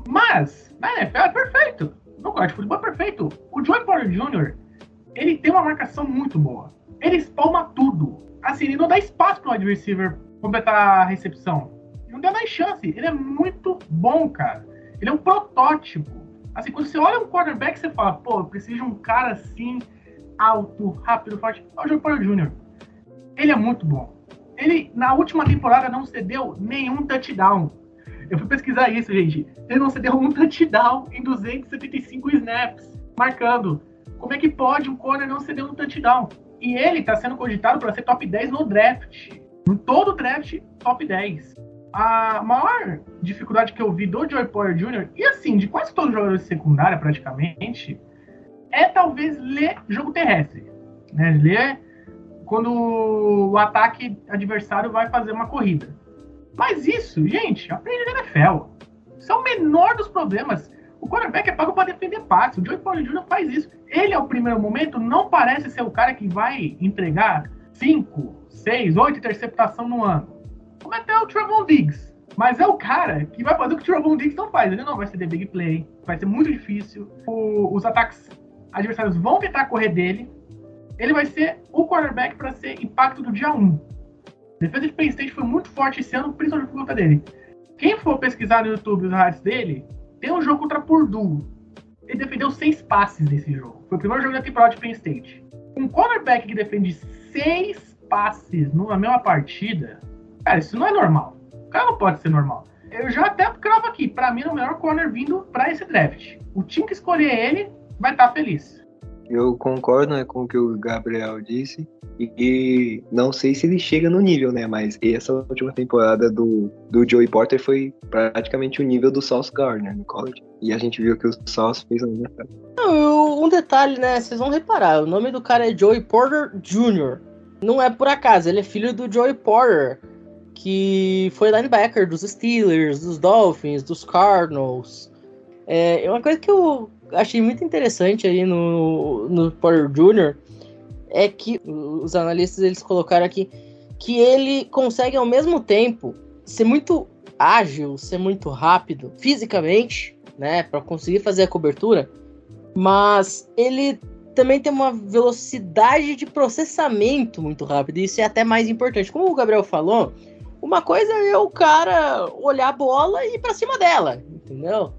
Speaker 1: Mas, na NFL é perfeito. No código de futebol é perfeito. O Joey Porter Jr., ele tem uma marcação muito boa. Ele espalma tudo. Assim, ele não dá espaço para o wide receiver completar a recepção. Não dá mais chance. Ele é muito bom, cara. Ele é um protótipo. Assim, quando você olha um quarterback, você fala, pô, eu preciso de um cara assim, alto, rápido, forte. É o Joey Porter Jr. Ele é muito bom. Ele, na última temporada, não cedeu nenhum touchdown. Eu fui pesquisar isso, gente. Ele não cedeu um touchdown em 275 snaps, marcando. Como é que pode um corner não ceder um touchdown? E ele está sendo cogitado para ser top 10 no draft. Em todo draft, top 10. A maior dificuldade que eu vi do Joy Porter Jr., e assim, de quase todos os jogadores de secundária, praticamente, é talvez ler jogo terrestre. Né? Ler quando o ataque adversário vai fazer uma corrida. Mas isso, gente, aprende na NFL. Isso é o menor dos problemas. O quarterback é pago para defender passe. O Joey Paulo Jr. faz isso. Ele, ao primeiro momento, não parece ser o cara que vai entregar 5, 6, 8 interceptação no ano. Como até o Trevon Diggs. Mas é o cara que vai fazer o que o Trevon Diggs não faz. Ele não vai de big play. Vai ser muito difícil. O, os ataques adversários vão tentar correr dele ele vai ser o quarterback para ser impacto do dia 1. A defesa de Penn State foi muito forte esse ano, principalmente por conta dele. Quem for pesquisar no YouTube os highlights dele, tem um jogo contra Purdue. Ele defendeu seis passes nesse jogo. Foi o primeiro jogo da temporada de Penn State. Um cornerback que defende seis passes numa mesma partida, cara, isso não é normal. O cara não pode ser normal. Eu já até cravo aqui, para mim é o melhor corner vindo para esse draft. O time que escolher ele vai estar tá feliz.
Speaker 6: Eu concordo né, com o que o Gabriel disse. E, não sei se ele chega no nível, né? Mas essa última temporada do, do Joey Porter foi praticamente o nível do Sauce Gardner no college. E a gente viu que o Sauce fez no mercado.
Speaker 2: Um detalhe, né? Vocês vão reparar, o nome do cara é Joey Porter Jr. Não é por acaso, ele é filho do Joey Porter, que foi linebacker dos Steelers, dos Dolphins, dos Cardinals. É uma coisa que eu achei muito interessante aí no, no Porter Jr. é que os analistas eles colocaram aqui que ele consegue ao mesmo tempo ser muito ágil, ser muito rápido fisicamente, né, para conseguir fazer a cobertura, mas ele também tem uma velocidade de processamento muito rápida, isso é até mais importante. Como o Gabriel falou, uma coisa é o cara olhar a bola e ir para cima dela, entendeu?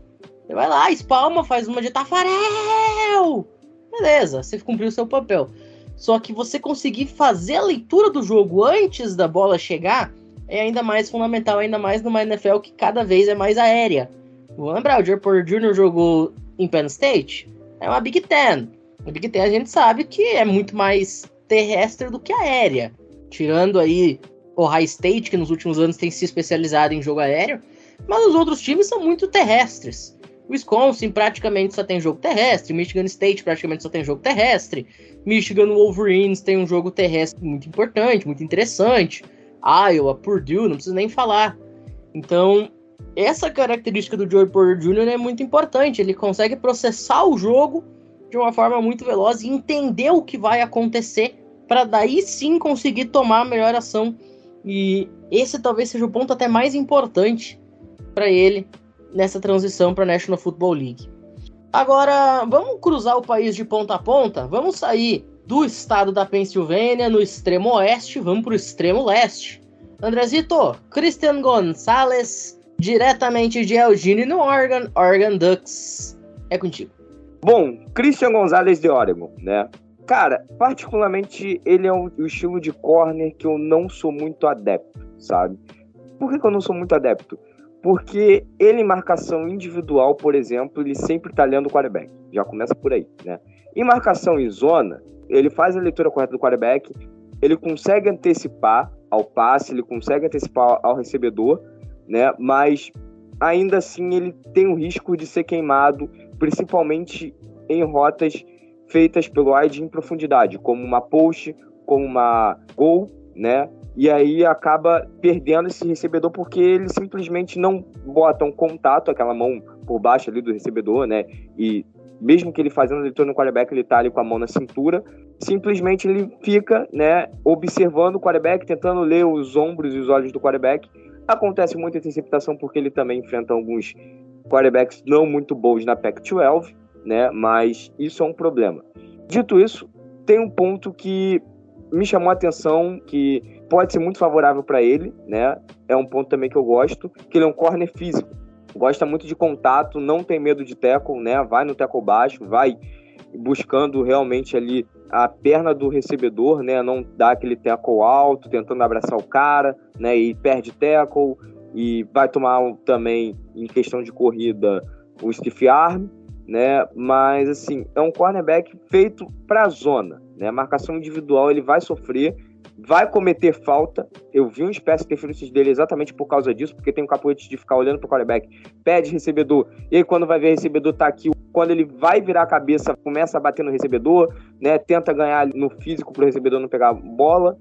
Speaker 2: Você vai lá, espalma, faz uma de Tafarel! beleza, você cumpriu seu papel. Só que você conseguir fazer a leitura do jogo antes da bola chegar é ainda mais fundamental, ainda mais numa NFL que cada vez é mais aérea. Vou lembrar, o Joe Porter Jr. jogou em Penn State, é uma Big Ten. A Big Ten a gente sabe que é muito mais terrestre do que aérea. Tirando aí o High State, que nos últimos anos tem se especializado em jogo aéreo, mas os outros times são muito terrestres. Wisconsin praticamente só tem jogo terrestre, Michigan State praticamente só tem jogo terrestre, Michigan Wolverines tem um jogo terrestre muito importante, muito interessante, Iowa, Purdue, não preciso nem falar. Então, essa característica do Joey Porter Jr. é muito importante, ele consegue processar o jogo de uma forma muito veloz e entender o que vai acontecer para daí sim conseguir tomar a melhor ação. E esse talvez seja o ponto até mais importante para ele nessa transição para a National Football League. Agora, vamos cruzar o país de ponta a ponta? Vamos sair do estado da Pensilvânia, no extremo oeste, vamos para o extremo leste. Andrezito, Christian Gonzalez, diretamente de Eugene, no Oregon, Oregon Ducks. É contigo.
Speaker 3: Bom, Christian Gonzalez de Oregon, né? Cara, particularmente ele é o, o estilo de corner que eu não sou muito adepto, sabe? Por que, que eu não sou muito adepto? Porque ele, em marcação individual, por exemplo, ele sempre tá lendo o quarterback. Já começa por aí, né? Em marcação em zona, ele faz a leitura correta do quarterback, ele consegue antecipar ao passe, ele consegue antecipar ao recebedor, né? Mas ainda assim ele tem o risco de ser queimado, principalmente em rotas feitas pelo wide em profundidade, como uma post, como uma goal, né? E aí acaba perdendo esse recebedor porque ele simplesmente não bota um contato, aquela mão por baixo ali do recebedor, né? E mesmo que ele fazendo ele no quarterback, ele tá ali com a mão na cintura, simplesmente ele fica, né, observando o quarterback, tentando ler os ombros e os olhos do quarterback. Acontece muita interceptação porque ele também enfrenta alguns quarterbacks não muito bons na Pac-12, né? Mas isso é um problema. Dito isso, tem um ponto que me chamou a atenção que pode ser muito favorável para ele, né? É um ponto também que eu gosto, que ele é um corner físico. Gosta muito de contato, não tem medo de tackle, né? Vai no tackle baixo, vai buscando realmente ali a perna do recebedor, né? Não dá aquele tackle alto, tentando abraçar o cara, né? E perde tackle e vai tomar também em questão de corrida o stiff arm, né? Mas assim, é um cornerback feito para a zona, né? Marcação individual ele vai sofrer vai cometer falta. Eu vi espécie de interferências dele exatamente por causa disso, porque tem um capoete de ficar olhando pro quarterback, pede recebedor, e aí quando vai ver recebedor tá aqui, quando ele vai virar a cabeça, começa a bater no recebedor, né, tenta ganhar no físico pro recebedor não pegar bola,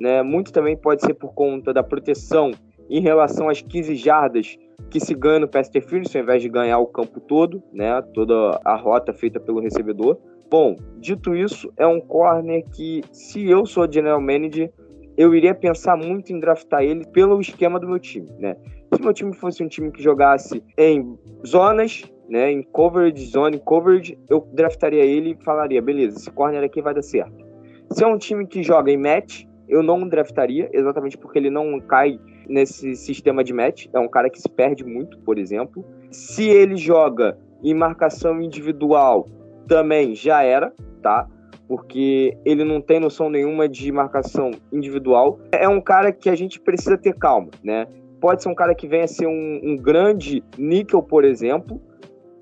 Speaker 3: né, muito também pode ser por conta da proteção em relação às 15 jardas que se ganha no pass interference, ao invés de ganhar o campo todo, né, toda a rota feita pelo recebedor. Bom, dito isso, é um corner que, se eu sou general manager, eu iria pensar muito em draftar ele pelo esquema do meu time, né? Se meu time fosse um time que jogasse em zonas, né, em coverage, zone coverage, eu draftaria ele e falaria, beleza, esse corner aqui vai dar certo. Se é um time que joga em match, eu não draftaria, exatamente porque ele não cai nesse sistema de match, é um cara que se perde muito, por exemplo. Se ele joga em marcação individual, também já era, tá? Porque ele não tem noção nenhuma de marcação individual. É um cara que a gente precisa ter calma, né? Pode ser um cara que venha a ser um, um grande níquel, por exemplo,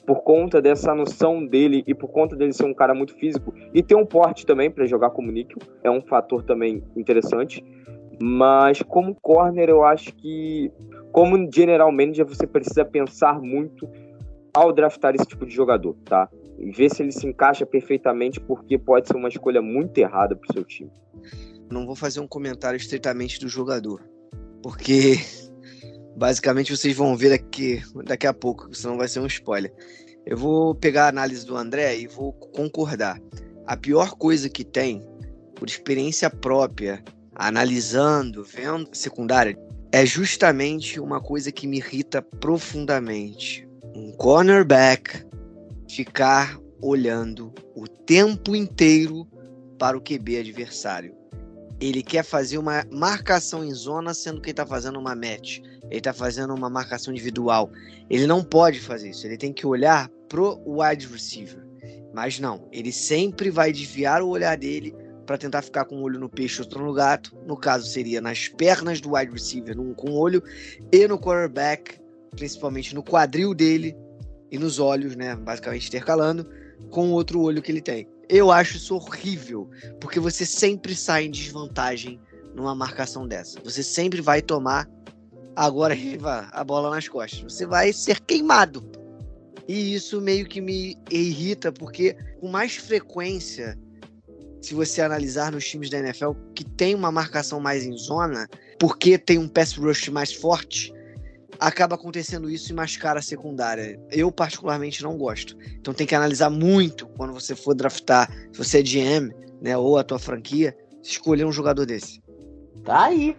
Speaker 3: por conta dessa noção dele e por conta dele ser um cara muito físico e ter um porte também para jogar como níquel, é um fator também interessante. Mas como corner, eu acho que como general manager você precisa pensar muito ao draftar esse tipo de jogador, tá? E ver se ele se encaixa perfeitamente, porque pode ser uma escolha muito errada para o seu time.
Speaker 4: Não vou fazer um comentário estritamente do jogador, porque basicamente vocês vão ver daqui, daqui a pouco, senão vai ser um spoiler. Eu vou pegar a análise do André e vou concordar. A pior coisa que tem, por experiência própria, analisando, vendo secundária, é justamente uma coisa que me irrita profundamente um cornerback ficar olhando o tempo inteiro para o QB adversário. Ele quer fazer uma marcação em zona, sendo que ele está fazendo uma match. Ele está fazendo uma marcação individual. Ele não pode fazer isso. Ele tem que olhar pro wide receiver. Mas não, ele sempre vai desviar o olhar dele para tentar ficar com um olho no peixe outro no gato. No caso, seria nas pernas do wide receiver, num, com um olho, e no quarterback, principalmente no quadril dele e nos olhos, né? Basicamente intercalando, com o outro olho que ele tem. Eu acho isso horrível, porque você sempre sai em desvantagem numa marcação dessa. Você sempre vai tomar agora a bola nas costas. Você vai ser queimado. E isso meio que me irrita, porque com mais frequência se você analisar nos times da NFL que tem uma marcação mais em zona, porque tem um pass rush mais forte, acaba acontecendo isso e mascara a secundária. Eu, particularmente, não gosto. Então tem que analisar muito quando você for draftar, se você é GM, né, ou a tua franquia, escolher um jogador desse.
Speaker 2: Tá aí.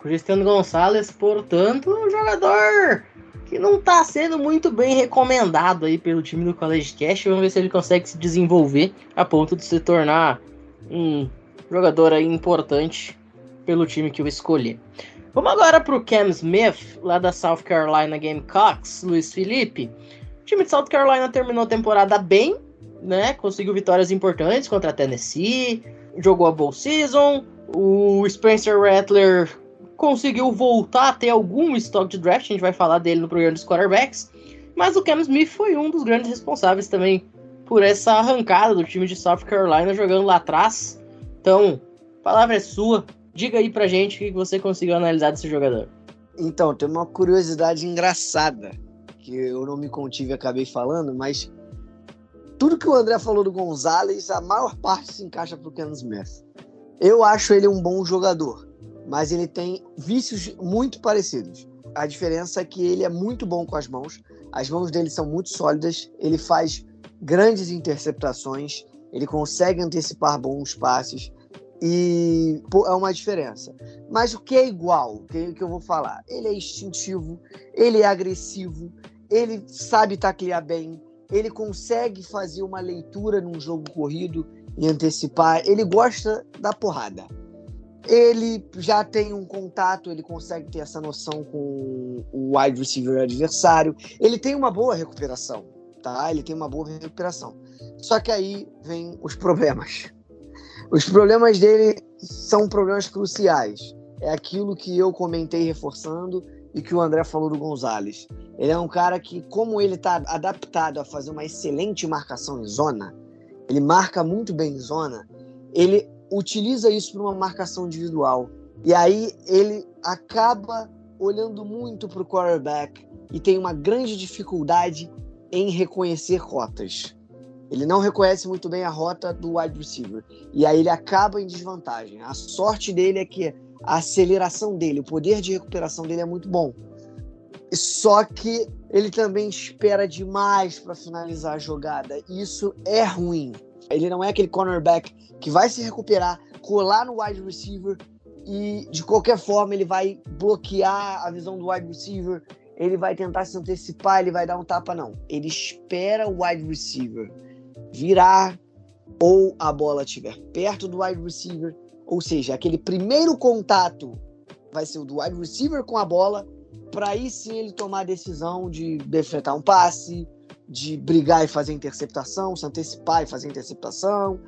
Speaker 2: Cristiano Gonçalves, portanto, um jogador que não está sendo muito bem recomendado aí pelo time do College Cash. Vamos ver se ele consegue se desenvolver a ponto de se tornar um jogador aí importante pelo time que eu escolhi. Vamos agora para o Cam Smith, lá da South Carolina Gamecocks, Luiz Felipe. O time de South Carolina terminou a temporada bem, né? Conseguiu vitórias importantes contra a Tennessee, jogou a Bowl Season. O Spencer Rattler conseguiu voltar a ter algum estoque de draft, a gente vai falar dele no programa dos quarterbacks. Mas o Cam Smith foi um dos grandes responsáveis também por essa arrancada do time de South Carolina jogando lá atrás. Então, a palavra é sua. Diga aí pra gente o que você conseguiu analisar desse jogador.
Speaker 4: Então, tem uma curiosidade engraçada que eu não me contive e acabei falando, mas tudo que o André falou do Gonzalez, a maior parte se encaixa pro Ken Smith. Eu acho ele um bom jogador, mas ele tem vícios muito parecidos. A diferença é que ele é muito bom com as mãos, as mãos dele são muito sólidas, ele faz grandes interceptações, ele consegue antecipar bons passes e é uma diferença. Mas o que é igual, o que, que eu vou falar? Ele é instintivo, ele é agressivo, ele sabe taclear bem, ele consegue fazer uma leitura num jogo corrido e antecipar, ele gosta da porrada. Ele já tem um contato, ele consegue ter essa noção com o wide receiver adversário, ele tem uma boa recuperação tá? Ele tem uma boa recuperação. Só que aí vem os problemas. Os problemas dele são problemas cruciais. É aquilo que eu comentei reforçando e que o André falou do Gonzalez. Ele é um cara que, como ele está adaptado a fazer uma excelente marcação em zona, ele marca muito bem em zona, ele utiliza isso para uma marcação individual. E aí ele acaba olhando muito para o quarterback e tem uma grande dificuldade em reconhecer rotas. Ele não reconhece muito bem a rota do wide receiver. E aí ele acaba em desvantagem. A sorte dele é que a aceleração dele, o poder de recuperação dele é muito bom. Só que ele também espera demais para finalizar a jogada. Isso é ruim. Ele não é aquele cornerback que vai se recuperar, colar no wide receiver e de qualquer forma ele vai bloquear a visão do wide receiver ele vai tentar se antecipar, ele vai dar um tapa, não. Ele espera o wide receiver virar ou a bola estiver perto do wide receiver, ou seja, aquele primeiro contato vai ser o do wide receiver com a bola, para aí sim ele tomar a decisão de defletar um passe, de brigar e fazer interceptação, se antecipar e fazer interceptação,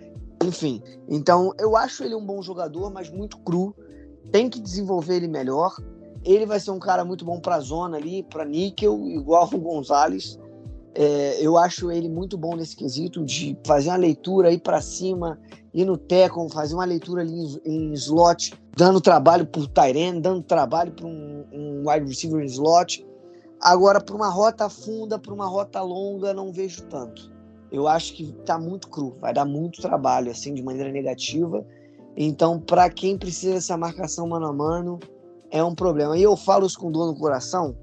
Speaker 4: enfim. Então, eu acho ele um bom jogador, mas muito cru. Tem que desenvolver ele melhor. Ele vai ser um cara muito bom para zona ali, para níquel, igual o Gonzalez. É, eu acho ele muito bom nesse quesito de fazer uma leitura aí para cima, ir no teco, fazer uma leitura ali em, em slot, dando trabalho para o Tyrene, dando trabalho para um, um, wide receiver em slot. Agora, para uma rota funda, para uma rota longa, não vejo tanto. Eu acho que está muito cru, vai dar muito trabalho, assim, de maneira negativa. Então, para quem precisa dessa marcação mano a mano, é um problema. E eu falo isso com dor no coração,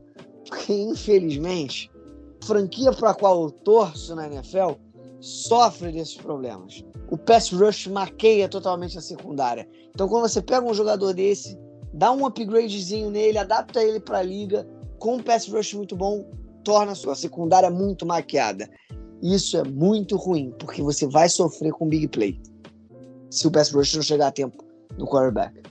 Speaker 4: porque infelizmente, franquia para a qual eu torço na NFL sofre desses problemas. O pass rush maqueia totalmente a secundária. Então, quando você pega um jogador desse, dá um upgradezinho nele, adapta ele para a liga, com um pass rush muito bom, torna a sua secundária muito maquiada. Isso é muito ruim, porque você vai sofrer com big play se o pass rush não chegar a tempo no quarterback.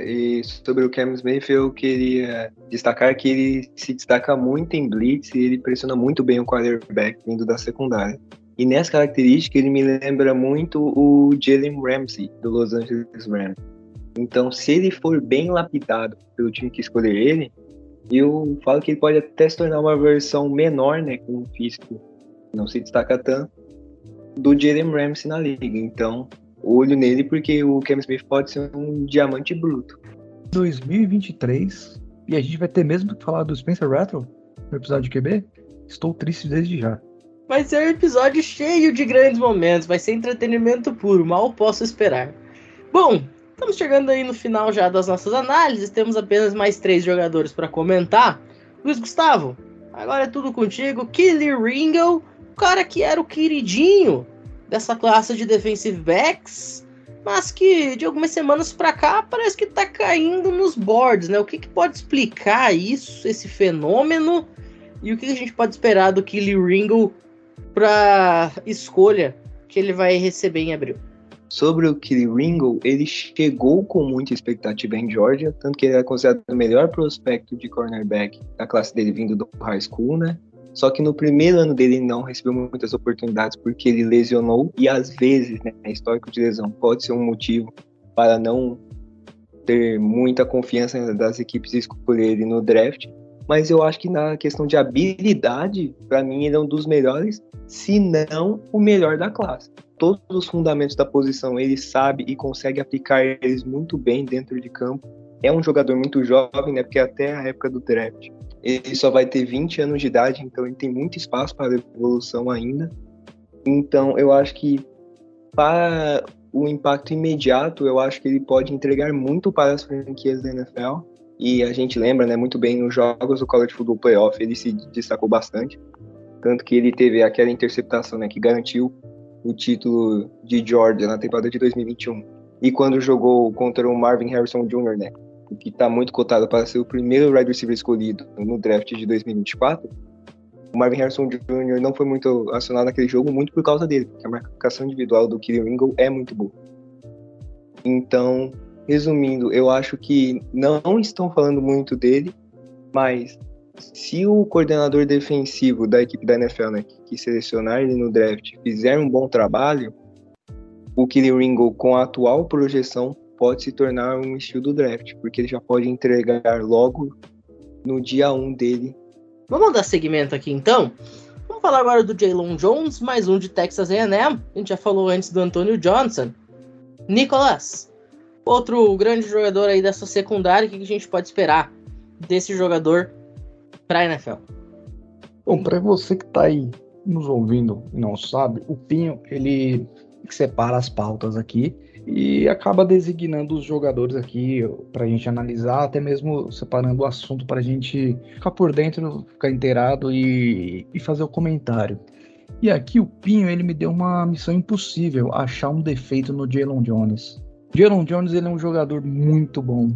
Speaker 6: E sobre o Cam Smith, eu queria destacar que ele se destaca muito em blitz e ele pressiona muito bem o quarterback vindo da secundária. E nessa característica ele me lembra muito o Jalen Ramsey do Los Angeles Rams. Então, se ele for bem lapidado pelo time que escolher ele, eu falo que ele pode até se tornar uma versão menor, né, com um físico não se destaca tanto, do Jalen Ramsey na liga. Então, olho nele porque o Cam Smith pode ser um diamante bruto.
Speaker 5: 2023 e a gente vai ter mesmo que falar do Spencer Rattle no episódio de QB? Estou triste desde já.
Speaker 2: Vai ser um episódio cheio de grandes momentos, vai ser entretenimento puro, mal posso esperar. Bom, estamos chegando aí no final já das nossas análises, temos apenas mais três jogadores para comentar. Luiz Gustavo, agora é tudo contigo. Kelly Ringo, o cara que era o queridinho dessa classe de defensive backs, mas que de algumas semanas para cá parece que tá caindo nos boards, né? O que, que pode explicar isso, esse fenômeno? E o que, que a gente pode esperar do Kelly Ringo para escolha que ele vai receber em abril.
Speaker 6: Sobre o Kelly Ringo, ele chegou com muita expectativa em Georgia, tanto que ele é considerado o melhor prospecto de cornerback da classe dele vindo do high school, né? Só que no primeiro ano dele não recebeu muitas oportunidades porque ele lesionou e às vezes, né, histórico de lesão pode ser um motivo para não ter muita confiança das equipes escolherem no draft mas eu acho que na questão de habilidade, para mim ele é um dos melhores, se não o melhor da classe. Todos os fundamentos da posição ele sabe e consegue aplicar eles muito bem dentro de campo. É um jogador muito jovem, né? Porque até a época do draft ele só vai ter 20 anos de idade, então ele tem muito espaço para evolução ainda. Então eu acho que para o impacto imediato, eu acho que ele pode entregar muito para as franquias da NFL e a gente lembra, né, muito bem nos jogos do College Football Playoff, ele se destacou bastante. Tanto que ele teve aquela interceptação, né, que garantiu o título de Georgia na temporada de 2021. E quando jogou contra o Marvin Harrison Jr., né, que está muito cotado para ser o primeiro wide receiver escolhido no draft de 2024, o Marvin Harrison Jr. não foi muito acionado naquele jogo, muito por causa dele, porque a marcação individual do Killian Ringo é muito boa. Então, Resumindo, eu acho que não estão falando muito dele, mas se o coordenador defensivo da equipe da NFL, né, que selecionar ele no draft, fizer um bom trabalho, o Kelly Ringo, com a atual projeção, pode se tornar um estilo do draft, porque ele já pode entregar logo no dia 1 dele.
Speaker 2: Vamos dar segmento aqui então? Vamos falar agora do Jalen Jones, mais um de Texas A&M. A gente já falou antes do Antonio Johnson. Nicolas, Outro grande jogador aí dessa secundária, o que a gente pode esperar desse jogador para a NFL?
Speaker 5: Bom, para você que está aí nos ouvindo e não sabe, o Pinho ele separa as pautas aqui e acaba designando os jogadores aqui para a gente analisar, até mesmo separando o assunto para a gente ficar por dentro, ficar inteirado e, e fazer o comentário. E aqui o Pinho ele me deu uma missão impossível, achar um defeito no Jalen Jones. Jalen Jones ele é um jogador muito bom.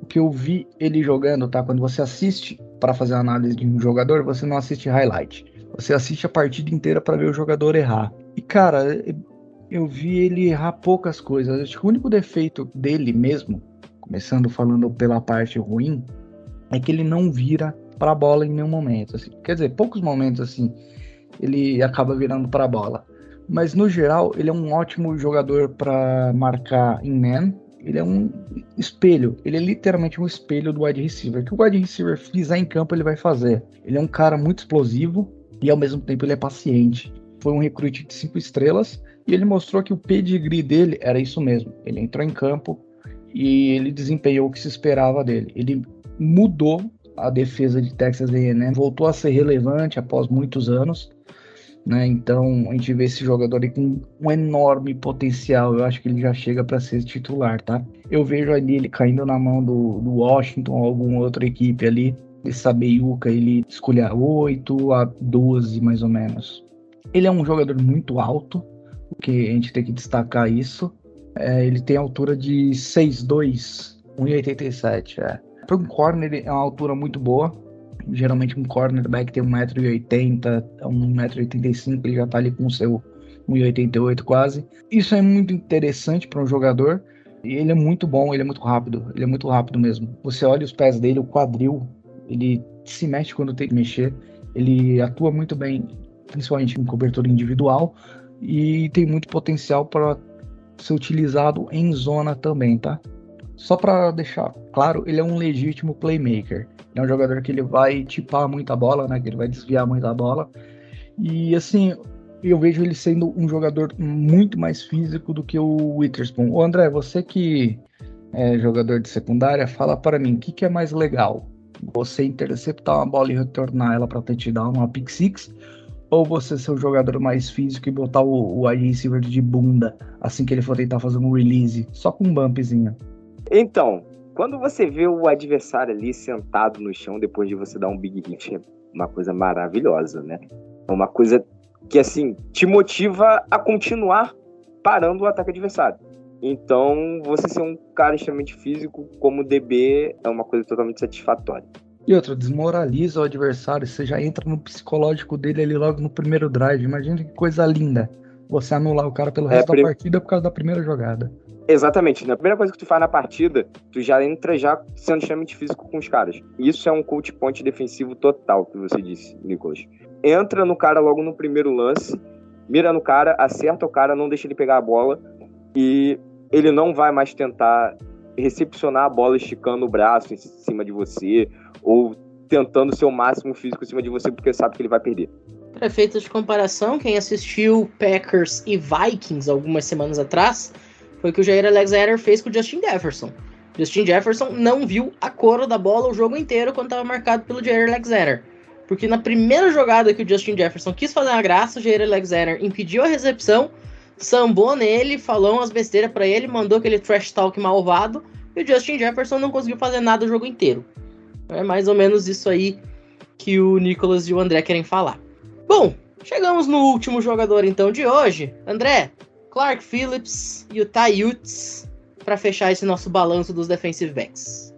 Speaker 5: O que eu vi ele jogando, tá? Quando você assiste para fazer a análise de um jogador, você não assiste highlight. Você assiste a partida inteira para ver o jogador errar. E cara, eu vi ele errar poucas coisas. Acho que o único defeito dele mesmo, começando falando pela parte ruim, é que ele não vira para a bola em nenhum momento. Assim. Quer dizer, poucos momentos assim, ele acaba virando para a bola. Mas no geral, ele é um ótimo jogador para marcar em man. Ele é um espelho, ele é literalmente um espelho do wide receiver. O que o wide receiver fizer em campo, ele vai fazer. Ele é um cara muito explosivo e ao mesmo tempo ele é paciente. Foi um recrute de cinco estrelas e ele mostrou que o pedigree dele era isso mesmo. Ele entrou em campo e ele desempenhou o que se esperava dele. Ele mudou a defesa de Texas A&M, voltou a ser relevante após muitos anos né? Então a gente vê esse jogador aí com um enorme potencial. Eu acho que ele já chega para ser titular, tá? Eu vejo ali ele caindo na mão do, do Washington ou alguma outra equipe ali. Essa Beiuca ele escolher 8 a 12 mais ou menos. Ele é um jogador muito alto, que a gente tem que destacar isso. É, ele tem altura de 6'2, 1,87. É. Para um corner, é uma altura muito boa geralmente um cornerback tem 1,80m, 1,85m, ele já tá ali com o seu 1,88 quase. Isso é muito interessante para um jogador. E ele é muito bom, ele é muito rápido, ele é muito rápido mesmo. Você olha os pés dele, o quadril, ele se mexe quando tem que mexer, ele atua muito bem principalmente em cobertura individual, e tem muito potencial para ser utilizado em zona também, tá? Só para deixar claro, ele é um legítimo playmaker. É um jogador que ele vai tipar muita bola, né? Que ele vai desviar muita bola. E assim, eu vejo ele sendo um jogador muito mais físico do que o Witherspoon. Ô André, você que é jogador de secundária, fala para mim, o que, que é mais legal? Você interceptar uma bola e retornar ela para touchdown numa pick six? Ou você ser um jogador mais físico e botar o, o wide de bunda assim que ele for tentar fazer um release, só com um bumpzinho?
Speaker 3: Então, quando você vê o adversário ali sentado no chão depois de você dar um big hit, é uma coisa maravilhosa, né? É uma coisa que, assim, te motiva a continuar parando o ataque adversário. Então, você ser um cara extremamente físico como DB é uma coisa totalmente satisfatória.
Speaker 5: E outra, desmoraliza o adversário, você já entra no psicológico dele ali logo no primeiro drive. Imagina que coisa linda. Você anular o cara pelo é, resto é, da partida por causa da primeira jogada.
Speaker 3: Exatamente. Na né? primeira coisa que tu faz na partida, tu já entra já sendo extremamente físico com os caras. Isso é um coach point defensivo total, que você disse, Nicolas. Entra no cara logo no primeiro lance, mira no cara, acerta o cara, não deixa ele pegar a bola e ele não vai mais tentar recepcionar a bola esticando o braço em cima de você ou tentando o máximo físico em cima de você porque sabe que ele vai perder.
Speaker 2: Para efeitos de comparação, quem assistiu Packers e Vikings algumas semanas atrás foi o que o Jair Alexander fez com o Justin Jefferson. Justin Jefferson não viu a cor da bola o jogo inteiro quando estava marcado pelo Jair Alexander. Porque na primeira jogada que o Justin Jefferson quis fazer uma graça, o Jair Alexander impediu a recepção, sambou nele, falou umas besteiras para ele, mandou aquele trash talk malvado, e o Justin Jefferson não conseguiu fazer nada o jogo inteiro. É mais ou menos isso aí que o Nicolas e o André querem falar. Bom, chegamos no último jogador então de hoje. André, Clark Phillips e o Ty Utes para fechar esse nosso balanço dos defensive backs.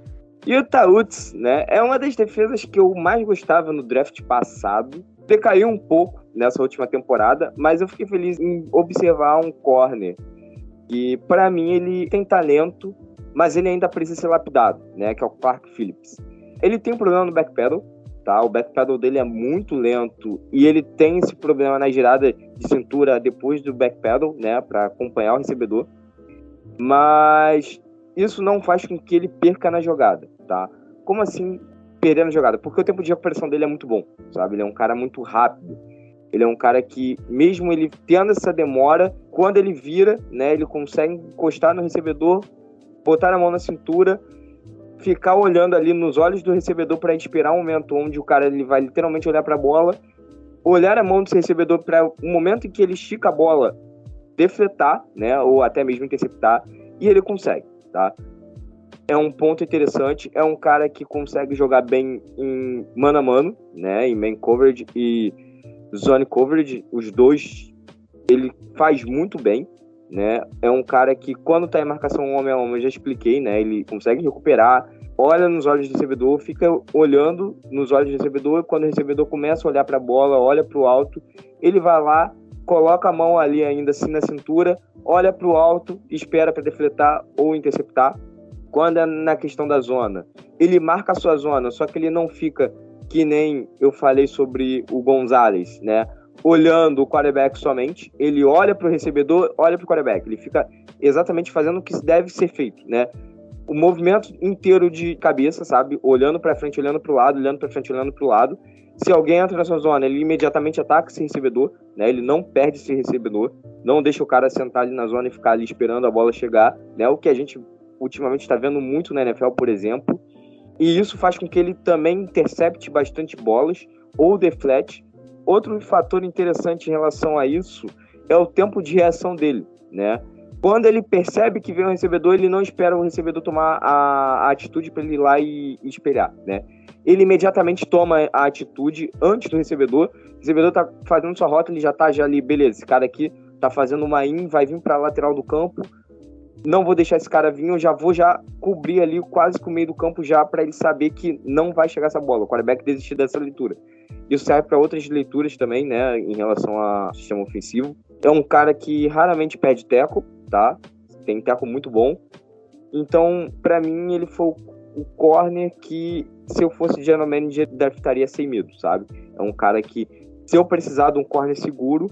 Speaker 3: E o Tauts, né, é uma das defesas que eu mais gostava no draft passado. Decaiu um pouco nessa última temporada, mas eu fiquei feliz em observar um corner que, para mim, ele tem talento, mas ele ainda precisa ser lapidado, né, que é o Clark Phillips. Ele tem um problema no backpedal, tá? O backpedal dele é muito lento e ele tem esse problema na girada de cintura depois do backpedal, né, para acompanhar o recebedor. Mas isso não faz com que ele perca na jogada, tá? Como assim perder na jogada? Porque o tempo de recuperação dele é muito bom, sabe? Ele é um cara muito rápido. Ele é um cara que, mesmo ele tendo essa demora, quando ele vira, né, ele consegue encostar no recebedor, botar a mão na cintura ficar olhando ali nos olhos do recebedor para esperar um momento onde o cara ele vai literalmente olhar para a bola, olhar a mão do recebedor para o um momento em que ele estica a bola defletar, né, ou até mesmo interceptar, e ele consegue, tá? É um ponto interessante, é um cara que consegue jogar bem em mano a mano, né, em main coverage e zone coverage, os dois ele faz muito bem, né? É um cara que, quando tá em marcação homem a homem, eu já expliquei, né? Ele consegue recuperar, olha nos olhos do recebedor, fica olhando nos olhos do recebedor, quando o recebedor começa a olhar para a bola, olha para o alto, ele vai lá, coloca a mão ali ainda assim na cintura, olha para o alto, espera para defletar ou interceptar. Quando é na questão da zona, ele marca a sua zona, só que ele não fica que nem eu falei sobre o Gonzalez, né? olhando o quarterback somente, ele olha para o recebedor, olha para o quarterback, ele fica exatamente fazendo o que deve ser feito, né? O movimento inteiro de cabeça, sabe? Olhando para frente, olhando para o lado, olhando para frente, olhando para o lado. Se alguém entra na sua zona, ele imediatamente ataca esse recebedor, né? Ele não perde esse recebedor, não deixa o cara sentar ali na zona e ficar ali esperando a bola chegar, né? O que a gente ultimamente está vendo muito na NFL, por exemplo. E isso faz com que ele também intercepte bastante bolas ou deflete Outro fator interessante em relação a isso é o tempo de reação dele, né? Quando ele percebe que vem um recebedor, ele não espera o recebedor tomar a, a atitude para ele ir lá e, e, esperar, né? Ele imediatamente toma a atitude antes do recebedor. O recebedor tá fazendo sua rota, ele já tá já ali, beleza, esse cara aqui tá fazendo uma in, vai vir para a lateral do campo. Não vou deixar esse cara vir, eu já vou já cobrir ali quase com o meio do campo já para ele saber que não vai chegar essa bola. O quarterback desistir dessa leitura. Isso serve para outras leituras também, né, em relação ao sistema ofensivo. É um cara que raramente perde teco, tá? Tem teco muito bom. Então, para mim, ele foi o corner que, se eu fosse general manager, draftaria sem medo, sabe? É um cara que Se eu precisar de um corner seguro,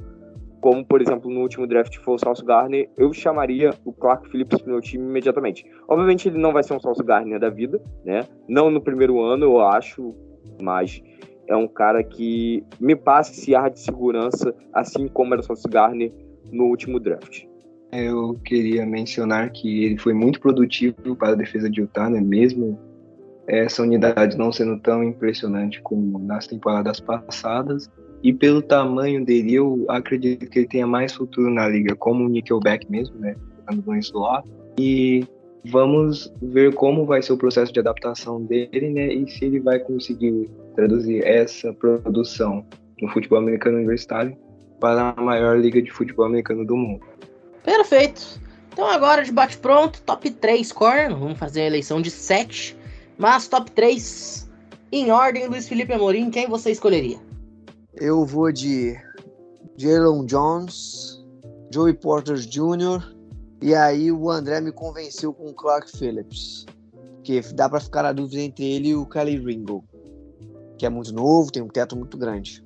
Speaker 3: como por exemplo no último draft foi o Sauce Garner, eu chamaria o Clark Phillips pro meu time imediatamente. Obviamente ele não vai ser um Sauce Garner da vida, né? Não no primeiro ano, eu acho, mas é um cara que me passa esse ar de segurança, assim como era o Sauce Garner no último draft.
Speaker 6: Eu queria mencionar que ele foi muito produtivo para a defesa de Utah, né? Mesmo essa unidade não sendo tão impressionante como nas temporadas passadas. E pelo tamanho dele, eu acredito que ele tenha mais futuro na liga, como o Nickelback mesmo, né? Jogando no slot. E vamos ver como vai ser o processo de adaptação dele, né? E se ele vai conseguir traduzir essa produção no futebol americano universitário para a maior liga de futebol americano do mundo.
Speaker 2: Perfeito. Então agora de bate pronto, top 3 corner, vamos fazer a eleição de 7, mas top 3 em ordem, Luiz Felipe Amorim, quem você escolheria?
Speaker 4: Eu vou de Jalen Jones, Joey Porter Jr. e aí o André me convenceu com o Clark Phillips. Que dá para ficar na dúvida entre ele e o Kelly Ringo, que é muito novo, tem um teto muito grande.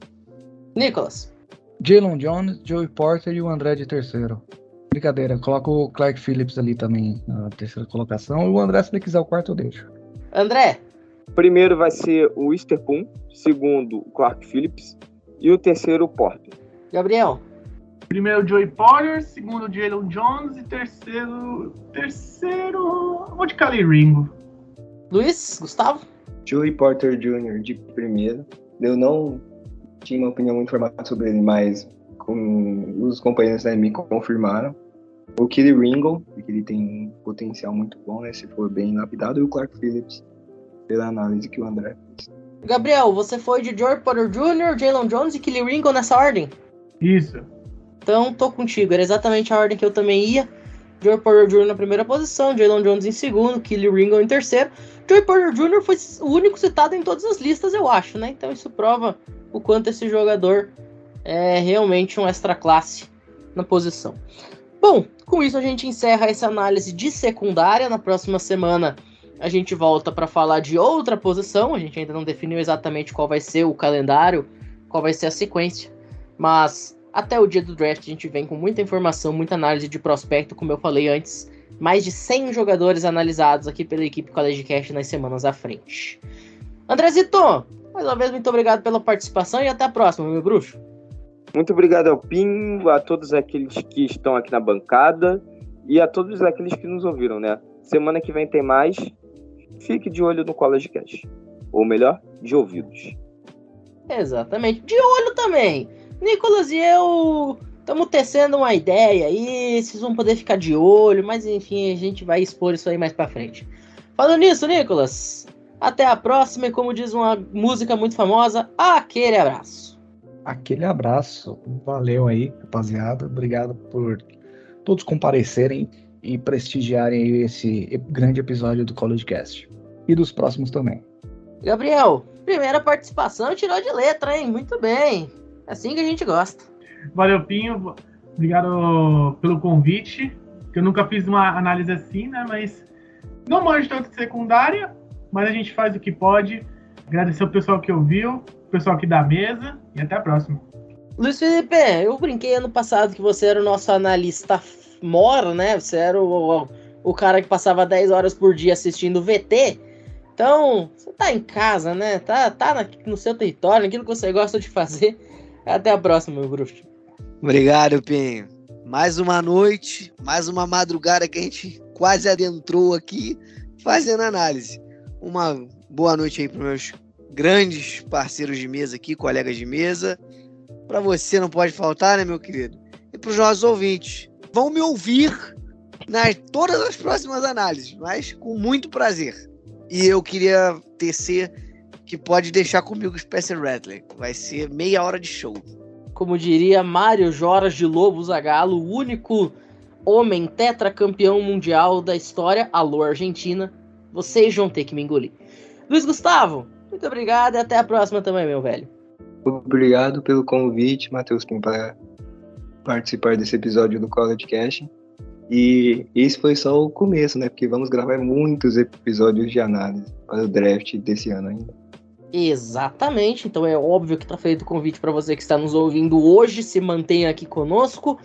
Speaker 2: Nicholas.
Speaker 5: Jalen Jones, Joey Porter e o André de terceiro. Brincadeira, coloca o Clark Phillips ali também na terceira colocação. E o André, se ele quiser o quarto, eu deixo.
Speaker 2: André.
Speaker 3: Primeiro vai ser o Easterpoon, segundo o Clark Phillips e o terceiro o Porter.
Speaker 2: Gabriel.
Speaker 1: Primeiro Joey Porter, segundo Jalen Jones e terceiro. Terceiro. Vou de Cali Ringo.
Speaker 2: Luiz, Gustavo.
Speaker 6: Joey Porter Jr. de primeiro. Eu não tinha uma opinião muito formada sobre ele, mas com os companheiros né, me confirmaram. O Kelly Ringo, que ele tem um potencial muito bom, né, se for bem lapidado, e o Clark Phillips, pela análise que o André fez.
Speaker 2: Gabriel, você foi de George Potter Jr., Jalen Jones e Kelly Ringo nessa ordem?
Speaker 1: Isso.
Speaker 2: Então, tô contigo. Era exatamente a ordem que eu também ia. George Porter Jr. na primeira posição, Jalen Jones em segundo, Kelly Ringo em terceiro. Joey Porter Jr. foi o único citado em todas as listas, eu acho, né? Então isso prova o quanto esse jogador é realmente um extra classe na posição. Bom, com isso a gente encerra essa análise de secundária. Na próxima semana a gente volta para falar de outra posição. A gente ainda não definiu exatamente qual vai ser o calendário, qual vai ser a sequência, mas até o dia do draft a gente vem com muita informação, muita análise de prospecto, como eu falei antes. Mais de 100 jogadores analisados aqui pela equipe College Cast nas semanas à frente. Andrezito, mais uma vez, muito obrigado pela participação e até a próxima, meu bruxo.
Speaker 3: Muito obrigado ao Pinho, a todos aqueles que estão aqui na bancada e a todos aqueles que nos ouviram, né? Semana que vem tem mais. Fique de olho no College Cast. Ou melhor, de ouvidos.
Speaker 2: Exatamente. De olho também. Nicolas e eu estamos tecendo uma ideia aí. Vocês vão poder ficar de olho, mas enfim, a gente vai expor isso aí mais pra frente. Falando nisso, Nicolas, até a próxima e como diz uma música muito famosa, aquele abraço.
Speaker 5: Aquele abraço. Valeu aí, rapaziada. Obrigado por todos comparecerem e prestigiarem esse grande episódio do College Cast. E dos próximos também.
Speaker 2: Gabriel, primeira participação tirou de letra, hein? Muito bem. É assim que a gente gosta.
Speaker 1: Valeu, Pinho. Obrigado pelo convite. Eu nunca fiz uma análise assim, né? Mas não manjo tanto de secundária, mas a gente faz o que pode. Agradecer o pessoal que ouviu, o pessoal aqui da mesa e até a próxima.
Speaker 2: Luiz Felipe, eu brinquei ano passado que você era o nosso analista mora, né? Você era o, o, o cara que passava 10 horas por dia assistindo VT. Então, você tá em casa, né? Tá, tá na, no seu território, naquilo que você gosta de fazer. Até a próxima, meu bruxo.
Speaker 4: Obrigado, Pinho. Mais uma noite, mais uma madrugada que a gente quase adentrou aqui fazendo análise. Uma boa noite aí para meus grandes parceiros de mesa aqui, colegas de mesa. Para você não pode faltar, né, meu querido? E para os nossos ouvintes. Vão me ouvir nas todas as próximas análises, mas com muito prazer. E eu queria tecer que pode deixar comigo o Spencer Rattler. Vai ser meia hora de show.
Speaker 2: Como diria Mário Jorge Lobo Zagallo, o único homem tetracampeão mundial da história, alô Argentina, vocês vão ter que me engolir. Luiz Gustavo, muito obrigado e até a próxima também, meu velho.
Speaker 6: Obrigado pelo convite, Matheus Kim, para participar desse episódio do College Cash. E esse foi só o começo, né? Porque vamos gravar muitos episódios de análise para o draft desse ano ainda.
Speaker 2: Exatamente, então é óbvio que está feito o convite para você que está nos ouvindo hoje, se mantenha aqui conosco.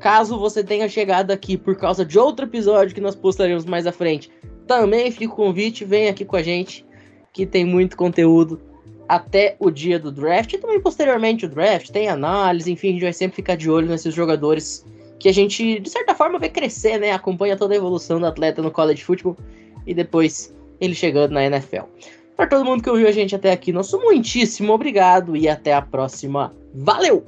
Speaker 2: Caso você tenha chegado aqui por causa de outro episódio que nós postaremos mais à frente, também fica o convite, vem aqui com a gente, que tem muito conteúdo até o dia do draft e também posteriormente o draft, tem análise, enfim, a gente vai sempre ficar de olho nesses jogadores que a gente, de certa forma, vê crescer, né? Acompanha toda a evolução do atleta no college football e depois ele chegando na NFL. Para todo mundo que ouviu a gente até aqui, nosso muitíssimo obrigado e até a próxima. Valeu!